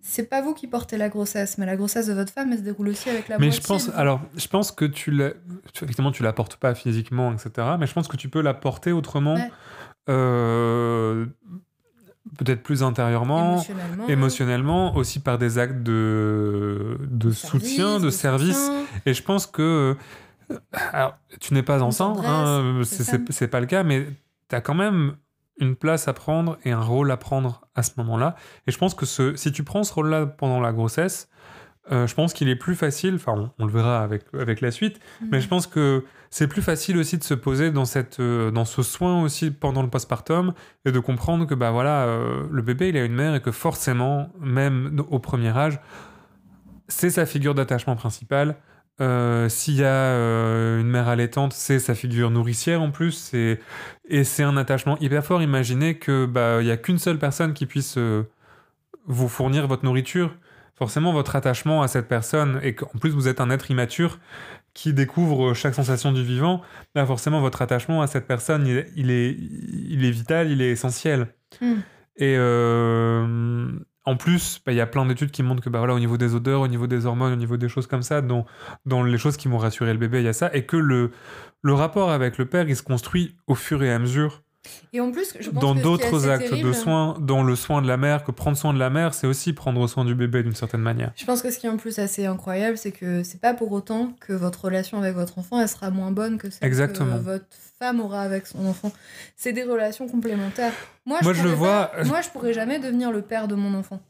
c'est pas vous qui portez la grossesse, mais la grossesse de votre femme, elle se déroule aussi avec la Mais moitié je pense, alors, je pense que tu la, tu- effectivement, tu la portes pas physiquement, etc. Mais je pense que tu peux la porter autrement, Ouais. Euh, peut-être plus intérieurement, émotionnellement, émotionnellement, aussi par des actes de, de soutien, de service. soutien. Et je pense que. euh, Alors, tu n'es pas enceinte, hein, c'est c'est pas le cas, mais tu as quand même une place à prendre et un rôle à prendre à ce moment-là. Et je pense que ce, si tu prends ce rôle-là pendant la grossesse, euh, je pense qu'il est plus facile, enfin on, on le verra avec, avec la suite, mais je pense que c'est plus facile aussi de se poser dans, cette, euh, dans ce soin aussi pendant le postpartum et de comprendre que bah voilà, euh, le bébé il a une mère et que forcément, même au premier âge, c'est sa figure d'attachement principale. S'il y a une mère allaitante, c'est sa figure nourricière en plus, et c'est un attachement hyper fort. Imaginez que bah il y a qu'une seule personne qui puisse vous fournir votre nourriture. Forcément, votre attachement à cette personne et qu'en plus vous êtes un être immature qui découvre chaque sensation du vivant, là forcément votre attachement à cette personne, il, il est, il est vital, il est essentiel. Mm. Et euh, en plus, bah, il y a plein d'études qui montrent que bah, voilà, au niveau des odeurs, au niveau des hormones, au niveau des choses comme ça, dans, dans les choses qui vont rassurer le bébé, il y a ça. Et que le, le rapport avec le père, il se construit au fur et à mesure Et en plus, je pense dans d'autres actes de soins, dans le soin de la mère, que prendre soin de la mère, c'est aussi prendre soin du bébé d'une certaine manière. Je pense que ce qui est en plus assez incroyable, c'est que c'est pas pour autant que votre relation avec votre enfant, elle sera moins bonne que celle Exactement. que votre femme aura avec son enfant. C'est des relations complémentaires. Moi, Moi, je, le vois- pas- moi, je pourrais jamais devenir le père de mon enfant.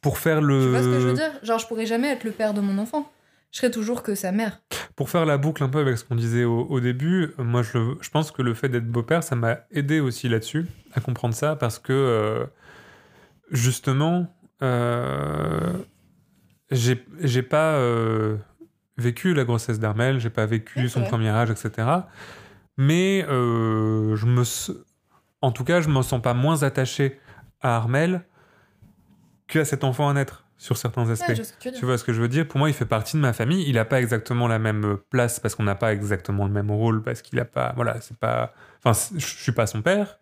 Pour faire Tu vois ce que je veux le, dire? Genre, je pourrais jamais être le père de mon enfant. Je serai toujours que sa mère. pour faire la boucle un peu avec ce qu'on disait au, au début, moi je, le- je pense que le fait d'être beau-père, ça m'a aidé aussi là-dessus, à comprendre ça, parce que euh, justement, euh, j'ai pas euh, vécu la grossesse d'Armel, j'ai pas vécu son premier âge, etc. Mais euh, je me, en tout cas, je me sens pas moins attaché à Armel qu'à cet enfant à naître sur certains aspects. Ouais, tu vois ce que je veux dire? Pour moi, il fait partie de ma famille. Il n'a pas exactement la même place parce qu'on n'a pas exactement le même rôle, parce qu'il a pas. Voilà, c'est pas. Enfin, je suis pas son père.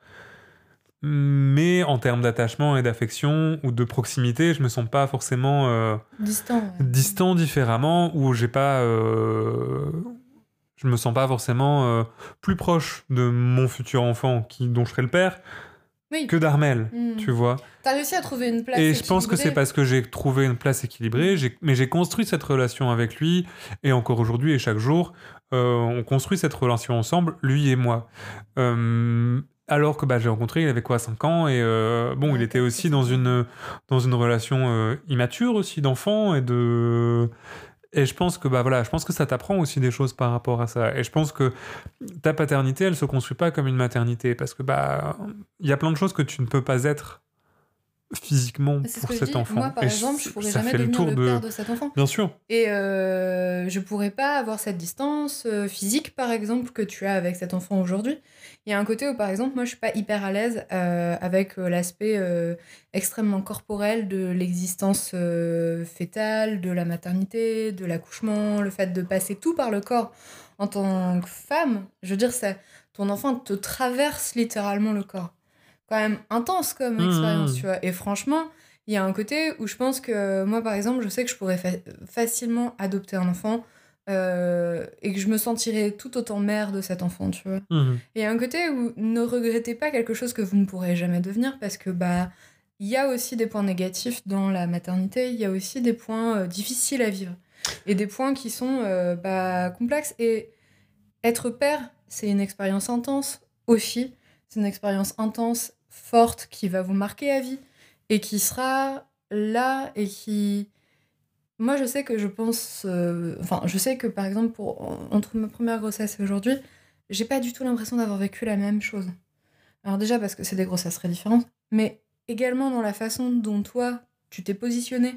Mais en termes d'attachement et d'affection ou de proximité, je me sens pas forcément euh, Distant. ouais. distant différemment ou j'ai pas. euh, je me sens pas forcément euh, plus proche de mon futur enfant qui, dont je serai le père Oui. que d'Armel. Hmm. Tu vois T'as réussi à trouver une place. et je pense que c'est parce que j'ai trouvé une place équilibrée, mais j'ai construit cette relation avec lui, et encore aujourd'hui et chaque jour, euh, on construit cette relation ensemble, lui et moi. Euh, alors que bah, j'ai rencontré, il avait quoi, 5 ans, et euh, bon, Ouais, il était aussi dans ans. une, dans une relation immature aussi d'enfant, et de... Et je pense que bah voilà, je pense que ça t'apprend aussi des choses par rapport à ça. Et je pense que ta paternité, elle se construit pas comme une maternité parce que bah il y a plein de choses que tu ne peux pas être physiquement C'est ce pour je cet dis. enfant. Moi, par Et exemple, je pourrais jamais le devenir tour le, de. père de cet enfant. Bien sûr. Et euh, je pourrais pas avoir cette distance euh, physique, par exemple, que tu as avec cet enfant aujourd'hui. Il y a un côté où, par exemple, moi, je suis pas hyper à l'aise euh, avec euh, l'aspect euh, extrêmement corporel de l'existence euh, fétale, de la maternité, de l'accouchement, le fait de passer tout par le corps en tant que femme. Je veux dire, ça, ton enfant te traverse littéralement le corps. Quand même intense comme Mmh. expérience, tu vois. Et franchement, il y a un côté où je pense que moi, par exemple, je sais que je pourrais fa- facilement adopter un enfant euh, et que je me sentirais tout autant mère de cet enfant, tu vois. Mhm. Et il y a un côté où ne regrettez pas quelque chose que vous ne pourrez jamais devenir parce que bah il y a aussi des points négatifs dans la maternité, il y a aussi des points euh, difficiles à vivre et des points qui sont euh, bah, complexes et être père, c'est une expérience intense aussi, c'est une expérience intense, forte qui va vous marquer à vie et qui sera là et qui moi je sais que je pense euh, enfin je sais que par exemple pour entre ma première grossesse et aujourd'hui j'ai pas du tout l'impression d'avoir vécu la même chose. Alors déjà parce que c'est des grossesses très différentes, mais également dans la façon dont toi tu t'es positionné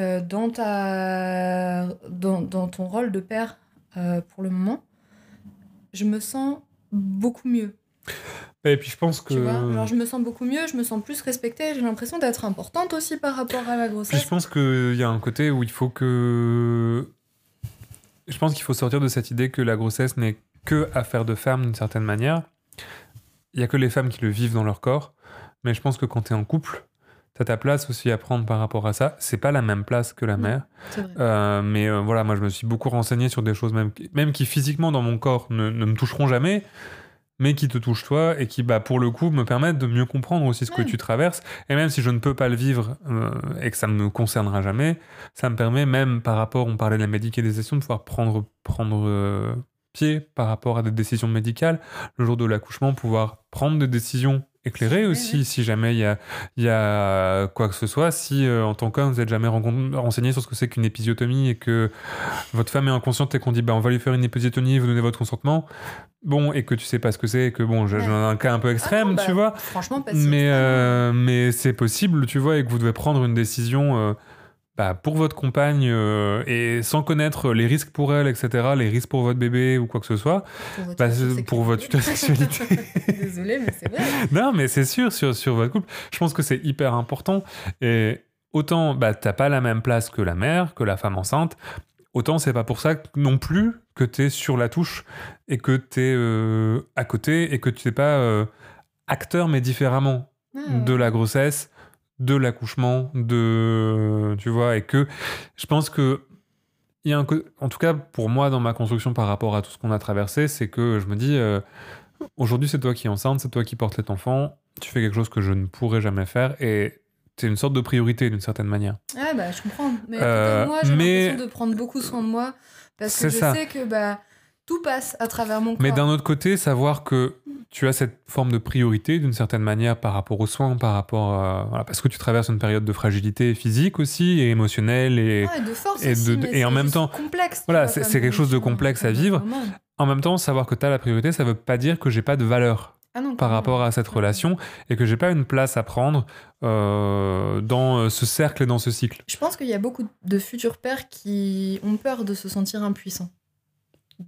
euh, dans ta dans, ton rôle de père euh, pour le moment, je me sens beaucoup mieux. Et puis je pense que. Tu vois, genre je me sens beaucoup mieux, je me sens plus respectée, j'ai l'impression d'être importante aussi par rapport à la Puis grossesse. je pense qu'il y a un côté où il faut que. je pense qu'il faut sortir de cette idée que la grossesse n'est que affaire de femme d'une certaine manière. Il y a que les femmes qui le vivent dans leur corps, mais je pense que quand tu es en couple, tu as ta place aussi à prendre par rapport à ça. C'est pas la même place que la mère. Euh, mais euh, voilà, moi je me suis beaucoup renseigné sur des choses même, qui- même qui physiquement dans mon corps ne, ne me toucheront jamais, mais qui te touchent toi et qui bah, pour le coup me permettent de mieux comprendre aussi ce que tu traverses. Et même si je ne peux pas le vivre euh, et que ça ne me concernera jamais, ça me permet même par rapport, on parlait de la médicalisation, de pouvoir prendre, prendre euh, pied par rapport à des décisions médicales. Le jour de l'accouchement, pouvoir prendre des décisions éclairées Ouais, aussi, si jamais il y a, il y a quoi que ce soit. Si euh, en tant qu'homme, vous n'êtes jamais renseigné sur ce que c'est qu'une épisiotomie et que votre femme est inconsciente et qu'on dit bah, on va lui faire une épisiotomie, vous donnez votre consentement, bon, et que tu sais pas ce que c'est, et que bon, j'ai Ouais. un cas un peu extrême, Ah non, bah, tu vois. Franchement, pas si Mais, extrême. euh, mais c'est possible, tu vois, et que vous devez prendre une décision euh, bah, pour votre compagne euh, et sans connaître les risques pour elle, etc., les risques pour votre bébé ou quoi que ce soit, Pour votre bah, pour votre future sexualité. *laughs* Désolée, mais c'est vrai. *laughs* non, mais c'est sûr, sur, sur votre couple, je pense que c'est hyper important. Et autant, bah, t'as pas la même place que la mère, que la femme enceinte, autant c'est pas pour ça non plus que t'es sur la touche et que t'es euh, à côté et que tu n'es pas euh, acteur, mais différemment Ah, de la grossesse, de l'accouchement, de tu vois, et que je pense que il y a un en tout cas pour moi dans ma construction par rapport à tout ce qu'on a traversé, c'est que je me dis euh, aujourd'hui c'est toi qui es enceinte, c'est toi qui portes cet enfant, tu fais quelque chose que je ne pourrais jamais faire et c'est une sorte de priorité d'une certaine manière. Ah bah je comprends. Mais Euh, moi j'ai mais- l'impression de prendre beaucoup soin de moi parce que je ça. sais que bah tout passe à travers mon corps. Mais d'un autre côté, savoir que tu as cette forme de priorité d'une certaine manière par rapport aux soins, par rapport à, voilà, parce que tu traverses une période de fragilité physique aussi et émotionnelle et Ah, et de force et aussi, de- mais et en même temps- complexe. Voilà, c'est- quelque chose de complexe à vivre. En même temps, savoir que tu as la priorité, ça veut pas dire que j'ai pas de valeur Ah non, par rapport à cette relation et que j'ai pas une place à prendre euh, dans euh, ce cercle et dans ce cycle. Je pense qu'il y a beaucoup de futurs pères qui ont peur de se sentir impuissants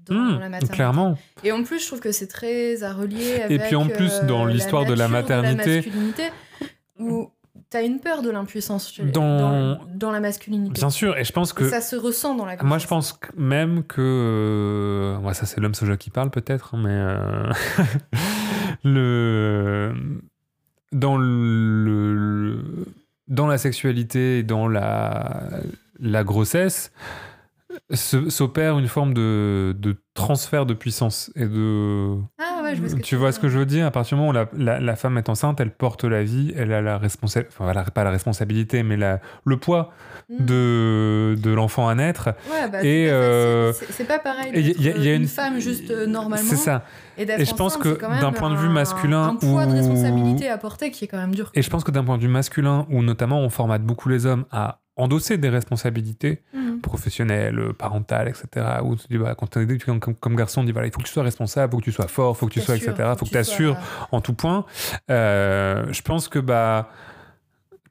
dans Hmm, la maternité. clairement. Et en plus, je trouve que c'est très à relier avec puis en plus, euh, dans l'histoire de la maternité- masculinité, où t'as une peur de l'impuissance Dans- dans... dans la masculinité. Bien sûr, et je pense Et que ça se ressent dans la moi je pense même que euh, ouais, ça c'est l'homme soja qui parle peut-être, hein, mais euh, *laughs* le dans le, dans la sexualité et dans la la grossesse se- s'opère une forme de, de transfert de puissance et de Ah ouais, je vois ce que tu vois ce que je veux dire À partir du moment où la, la- la femme est enceinte, elle porte la vie, elle a la responsabilité, enfin elle a pas la responsabilité, mais la, le poids Hmm. de, de l'enfant à naître. Ouais, bah, Et, c'est pas euh. C'est- pas pareil. et y a- y une, une- femme juste euh, normalement. C'est ça. Et, Et je pense enceinte, que d'un point de vue un- masculin un poids de où- responsabilité à porter qui est quand même dur. Et je pense que d'un point de vue masculin, où notamment on formate beaucoup les hommes à endosser des responsabilités Mhm. Professionnelles, euh, parentales, etc. Où tu dis, bah, quand tu comme, comme, comme garçon, on dit voilà, il faut que tu sois responsable, il faut que tu sois fort, il faut que tu sois, etc. Il faut que tu assures en tout point. Euh, je pense que bah,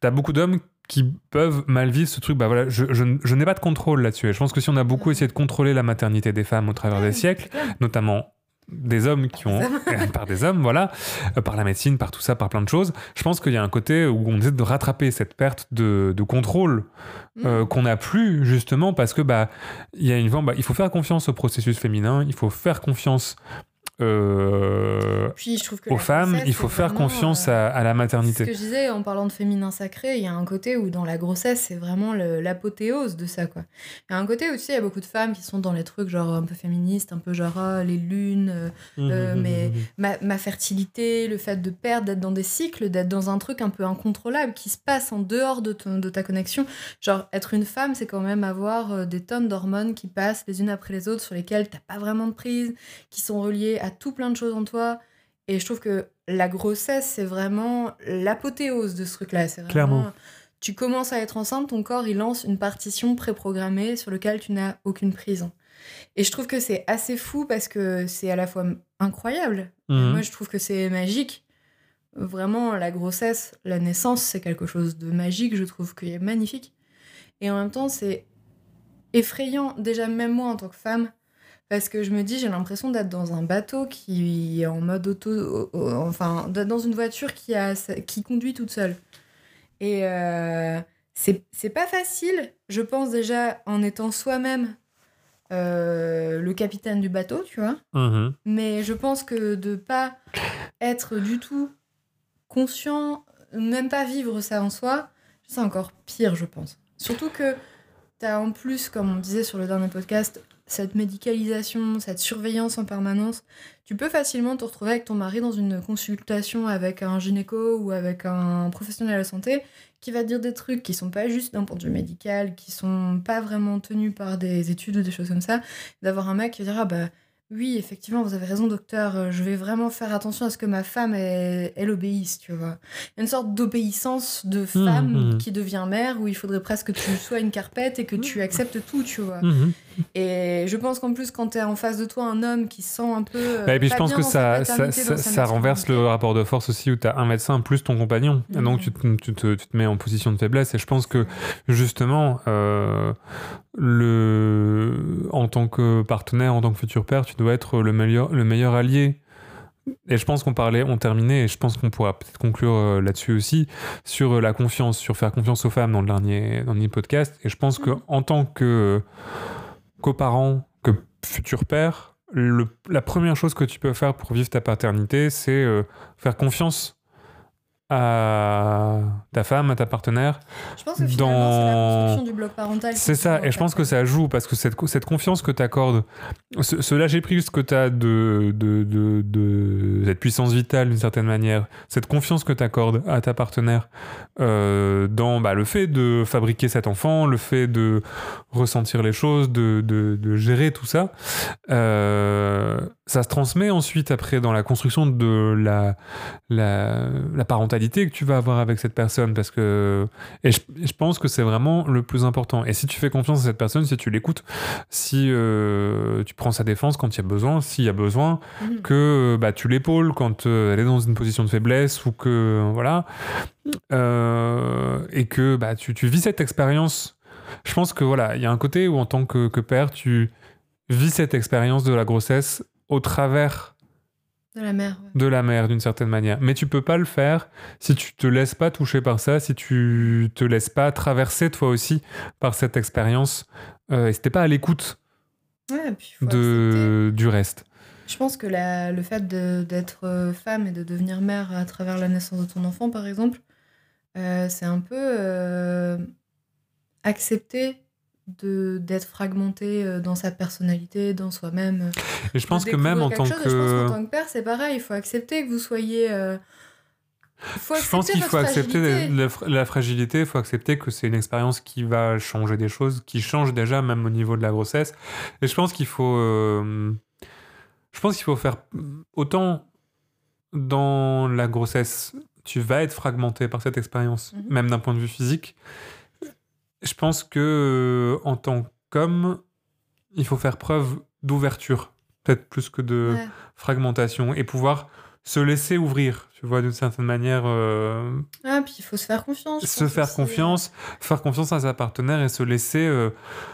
tu as beaucoup d'hommes qui peuvent mal vivre ce truc. Bah, voilà, je, je, je n'ai pas de contrôle là-dessus. Et je pense que si on a beaucoup essayé de contrôler la maternité des femmes au travers des siècles, notamment des hommes qui ont *laughs* par des hommes. voilà. Euh, par la médecine par tout ça par plein de choses. Je pense qu'il y a un côté où on essaie de rattraper cette perte de, de contrôle euh, qu'on n'a plus justement parce que bah il y a une bah, il faut faire confiance au processus féminin il faut faire confiance euh, Puis je trouve que aux femmes il faut faire confiance euh, à, à la Ce maternité que je disais en parlant de féminin sacré, il y a un côté où dans la grossesse, c'est vraiment l'apothéose de ça, quoi. Il y a un côté sais, il y a beaucoup de femmes qui sont dans les trucs genre un peu féministes, un peu genre ah, les lunes, euh, Mmh, Euh, mais- ma, ma fertilité, le fait de perdre, d'être dans des cycles, d'être dans un truc un peu incontrôlable qui se passe en dehors de, ton- de ta connexion. Genre, être une femme, c'est quand même avoir des tonnes d'hormones qui passent les unes après les autres, sur lesquelles t'as pas vraiment de prise, qui sont reliées à tout plein de choses en toi. Et je trouve que la grossesse, c'est vraiment l'apothéose de ce truc-là. C'est vraiment- Clairement. Tu commences à être enceinte, ton corps, il lance une partition préprogrammée sur laquelle tu n'as aucune prise. Et je trouve que c'est assez fou parce que c'est à la fois incroyable. Mhm. Moi, je trouve que c'est magique. Vraiment, la grossesse, la naissance, c'est quelque chose de magique, je trouve qu'il est magnifique. Et en même temps, c'est effrayant, déjà même moi en tant que femme, parce que je me dis, j'ai l'impression d'être dans un bateau qui est en mode auto... Enfin, d'être dans une voiture qui, a, qui conduit toute seule. Et euh, c'est pas facile, je pense déjà, en étant soi-même, euh, le capitaine du bateau, tu vois. Mhm. Mais je pense que de pas être du tout conscient, même pas vivre ça en soi, c'est encore pire, je pense. Surtout que tu as en plus, comme on disait sur le dernier podcast, cette médicalisation, cette surveillance en permanence. Tu peux facilement te retrouver avec ton mari dans une consultation avec un gynéco ou avec un professionnel de la santé qui va te dire des trucs qui sont pas juste d'un point de vue médical, qui sont pas vraiment tenus par des études ou des choses comme ça. D'avoir un mec qui va dire ah bah oui, effectivement, vous avez raison, docteur. euh, Je vais vraiment faire attention à ce que ma femme, elle, elle obéisse, tu vois. Il y a une sorte d'obéissance de femme mhm. qui devient mère, où il faudrait presque que tu *laughs* sois une carpette et que tu acceptes tout, tu vois. Et je pense qu'en plus, quand tu es en face de toi un homme qui se sent un peu. euh, Bah, et puis je pense que ça, ça, renverse le rapport de force aussi où tu as un médecin plus ton compagnon. Et Mhm. donc tu te, tu, te, tu te mets en position de faiblesse. Et je pense que justement, euh, le, en tant que partenaire, en tant que futur père, tu dois être le meilleur, le meilleur allié. Et je pense qu'on parlait, on terminait, et je pense qu'on pourra peut-être conclure euh, là-dessus aussi, sur euh, la confiance, sur faire confiance aux femmes dans le dernier, dans le dernier podcast. Et je pense que Mhm. en tant que coparent, que futur père, le- la première chose que tu peux faire pour vivre ta paternité, c'est euh, faire confiance à ta femme, à ta partenaire. Je pense que finalement, c'est la dans- construction du bloc parental. C'est ça, et je pense que ça joue parce que cette, cette confiance que tu accordes, ce, ce lâcher prise que tu as de, de, de, de cette puissance vitale d'une certaine manière, cette confiance que tu accordes à ta partenaire euh, dans bah, le fait de fabriquer cet enfant, le fait de ressentir les choses, de gérer tout ça, euh, ça se transmet ensuite après dans la construction de la, la, la parentalité que tu vas avoir avec cette personne parce que et je, pense que c'est vraiment le plus important et si tu fais confiance à cette personne si tu l'écoutes si euh, tu prends sa défense quand il y a besoin s'il y a besoin Mhm. que bah, tu l'épaules quand euh, elle est dans une position de faiblesse ou que voilà Euh, et que bah, tu, tu vis cette expérience je pense que voilà il y a un côté où en tant que, que père tu vis cette expérience de la grossesse au travers De la mère. ouais. de la mère d'une certaine manière. Mais tu peux pas le faire si tu te laisses pas toucher par ça, si tu te laisses pas traverser toi aussi par cette expérience euh, et si t'es pas à l'écoute Ouais, de du reste. Je pense que la- le fait d'être euh, femme et de devenir mère à travers la naissance de ton enfant, par exemple, euh, c'est un peu euh, accepter de d'être fragmenté euh, dans sa personnalité, dans soi-même. Et je pense que même en tant chose, et je pense que qu'en tant que père, c'est pareil. Il faut accepter que vous soyez. euh, faut je pense qu'il faut accepter la fragilité, il faut accepter que c'est une expérience qui va changer des choses, qui change déjà même au niveau de la grossesse. Et je pense qu'il faut, euh, je pense qu'il faut faire autant dans la grossesse, tu vas être fragmenté par cette expérience, Mhm. même d'un point de vue physique. Je pense que euh, en tant qu'homme, il faut faire preuve d'ouverture, peut-être plus que de Ouais. fragmentation, et pouvoir se laisser ouvrir, tu vois, d'une certaine manière. euh, Ah, puis il faut se faire confiance. se faire aussi. confiance, faire confiance à sa partenaire et se laisser, euh,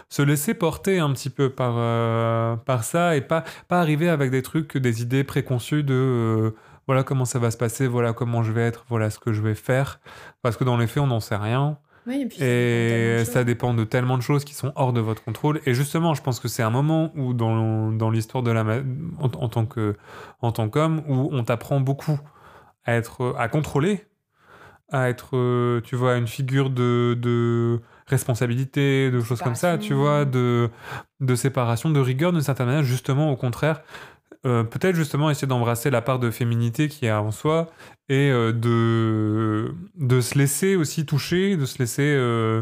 se laisser porter un petit peu par, euh, par ça et pas, pas arriver avec des trucs, des idées préconçues de voilà comment ça va se passer, voilà comment je vais être, voilà ce que je vais faire. Parce que dans les faits, on n'en sait rien. Oui, et puis Et dépend de ça tellement de dépend de tellement de choses qui sont hors de votre contrôle. Et justement, je pense que c'est un moment où, dans, dans l'histoire de la en, en tant que en tant qu'homme, où on t'apprend beaucoup à être à contrôler, à être, euh, tu vois, une figure de, de responsabilité, de choses comme ça, tu vois, de de séparation, de rigueur d'une certaine manière. Justement, au contraire. Euh, peut-être justement essayer d'embrasser la part de féminité qui est en soi et euh, de, de se laisser aussi toucher, de se laisser euh,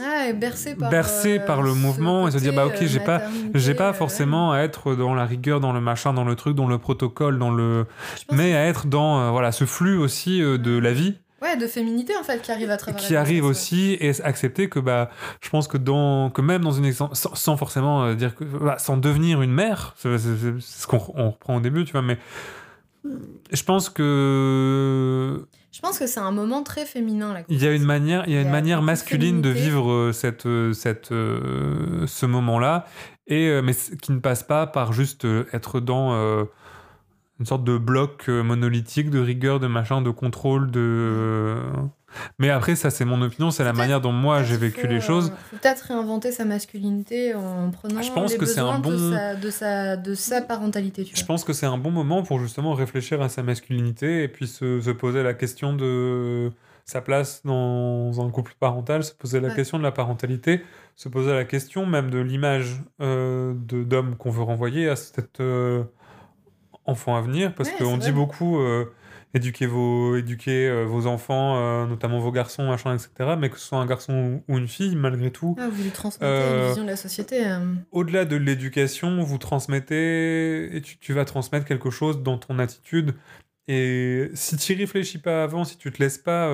Ah, et bercé par, Bercé euh, par le mouvement et se dire, bah, ok, j'ai pas- j'ai pas forcément à être dans la rigueur, dans le machin, dans le truc, dans le protocole, dans le mais à être dans voilà ce flux aussi de la vie Ouais, de féminité en fait qui arrive à travers qui arrive aussi et accepter que bah je pense que dans que même dans une sans, sans forcément euh, dire que bah, sans devenir une mère c'est ce qu'on on reprend au début tu vois mais je pense que. Je pense que c'est un moment très féminin la il y a une manière il y a une manière masculine de vivre euh, cette euh, cette euh, ce moment là et mais qui ne passe pas par juste être dans euh, une sorte de bloc euh, monolithique de rigueur de machin de contrôle de Mais après, ça, c'est mon opinion, c'est la manière dont moi j'ai vécu faut, les choses. euh, peut-être réinventer sa masculinité en prenant Je pense les que c'est un besoins bon- de, sa, de, sa, de sa parentalité. Tu Je vois. pense que c'est un bon moment pour justement réfléchir à sa masculinité et puis se, se poser la question de sa place dans un couple parental, se poser la Ouais. question de la parentalité, se poser la question même de l'image euh, de- d'homme qu'on veut renvoyer à cet euh, enfant à venir, parce Ouais, qu'on dit beaucoup euh, éduquer, vos, éduquer euh, vos enfants, euh, notamment vos garçons, machin, etc., mais que ce soit un garçon ou une fille, malgré tout, Ah, vous lui transmettez Euh, une vision de la société. au-delà de l'éducation, vous transmettez, et tu, tu vas transmettre quelque chose dans ton attitude. Et si tu réfléchis pas avant, si tu te laisses pas,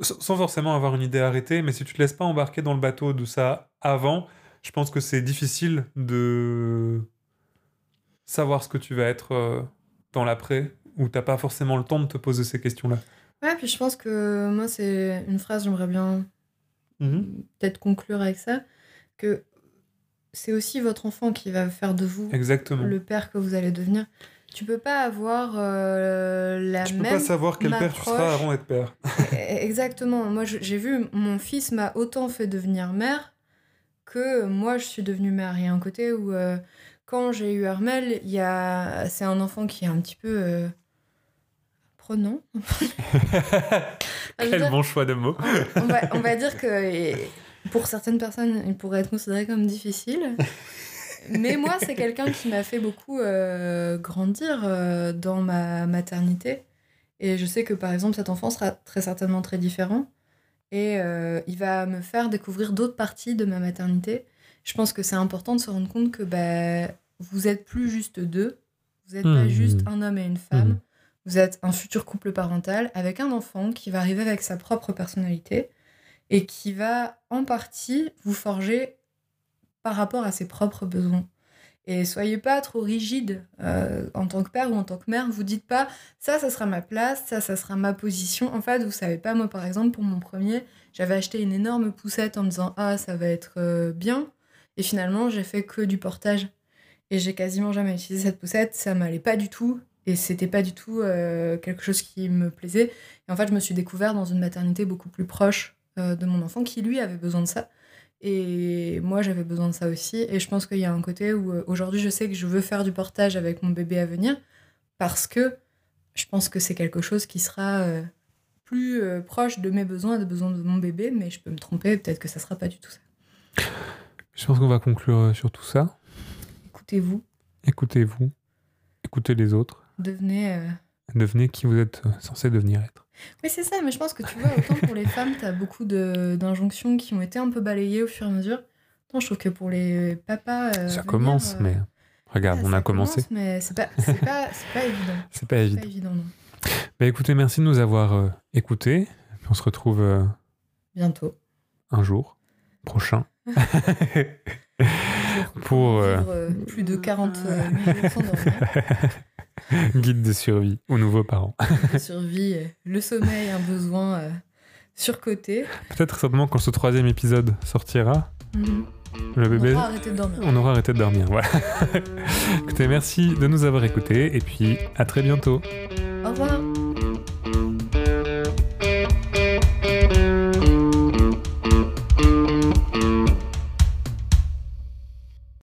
sans sans forcément avoir une idée arrêtée, mais si tu te laisses pas embarquer dans le bateau de ça avant, je pense que c'est difficile de savoir ce que tu vas être euh, dans l'après, où t'as pas forcément le temps de te poser ces questions-là. Ouais, puis je pense que moi, c'est une phrase, j'aimerais bien peut-être conclure avec ça, que c'est aussi votre enfant qui va faire de vous Exactement. le père que vous allez devenir. Tu peux pas avoir euh, la Tu peux même pas savoir quel père tu seras avant d'être père. *laughs* Exactement. Moi, j'ai vu, mon fils m'a autant fait devenir mère que moi, je suis devenue mère. Il y a un côté où, euh, quand j'ai eu Armel, il y a... c'est un enfant qui est un petit peu euh, prenant. *laughs* *laughs* Quel dire, bon choix de mots. on, va, on va dire que pour certaines personnes, il pourrait être considéré comme difficile. Mais moi, c'est quelqu'un qui m'a fait beaucoup euh, grandir euh, dans ma maternité. Et je sais que, par exemple, cet enfant sera très certainement très différent. Et euh, il va me faire découvrir d'autres parties de ma maternité. Je pense que c'est important de se rendre compte que bah, vous êtes plus juste deux. Vous n'êtes pas Mhm. juste un homme et une femme. Mhm. Vous êtes un futur couple parental avec un enfant qui va arriver avec sa propre personnalité et qui va en partie vous forger par rapport à ses propres besoins. Et soyez pas trop rigide euh, en tant que père ou en tant que mère. Vous dites pas ça, ça sera ma place, ça, ça sera ma position. En fait, vous savez pas, moi par exemple, pour mon premier, j'avais acheté une énorme poussette en me disant ah, ça va être euh, bien. Et finalement, j'ai fait que du portage. Et j'ai quasiment jamais utilisé cette poussette, ça m'allait pas du tout. Et c'était pas du tout euh, quelque chose qui me plaisait. Et en fait, je me suis découvert dans une maternité beaucoup plus proche euh, de mon enfant qui, lui, avait besoin de ça. Et moi, j'avais besoin de ça aussi. Et je pense qu'il y a un côté où euh, aujourd'hui, je sais que je veux faire du portage avec mon bébé à venir parce que je pense que c'est quelque chose qui sera plus proche de mes besoins des besoins de mon bébé. Mais je peux me tromper, peut-être que ça sera pas du tout ça. Je pense qu'on va conclure sur tout ça. Écoutez-vous, Écoutez-vous, écoutez les autres, devenez. euh, devenez qui vous êtes euh, censé devenir être. Mais c'est ça, mais je pense que tu vois, autant pour les femmes, t'as beaucoup de- d'injonctions qui ont été un peu balayées au fur et à mesure. Autant je trouve que pour les papas. euh, ça venir, commence, euh, mais regarde, ah, on a commencé. commence, mais c'est pas, pas, c'est pas évident. *laughs* C'est pas évident. pas évident, non. Bah écoutez, merci de nous avoir écoutés. Puis on se retrouve Bientôt. un jour prochain. *laughs* Pour, euh, vivre, euh, plus de 40 euh. *laughs* Guide de survie aux nouveaux parents. Survie, le sommeil, un besoin euh, surcoté. Peut-être certainement quand ce troisième épisode sortira, Mhm. le On bébé, aura arrêté de dormir. on aura arrêté de dormir. Voilà. *laughs* écoutez, merci de nous avoir écoutés et puis à très bientôt.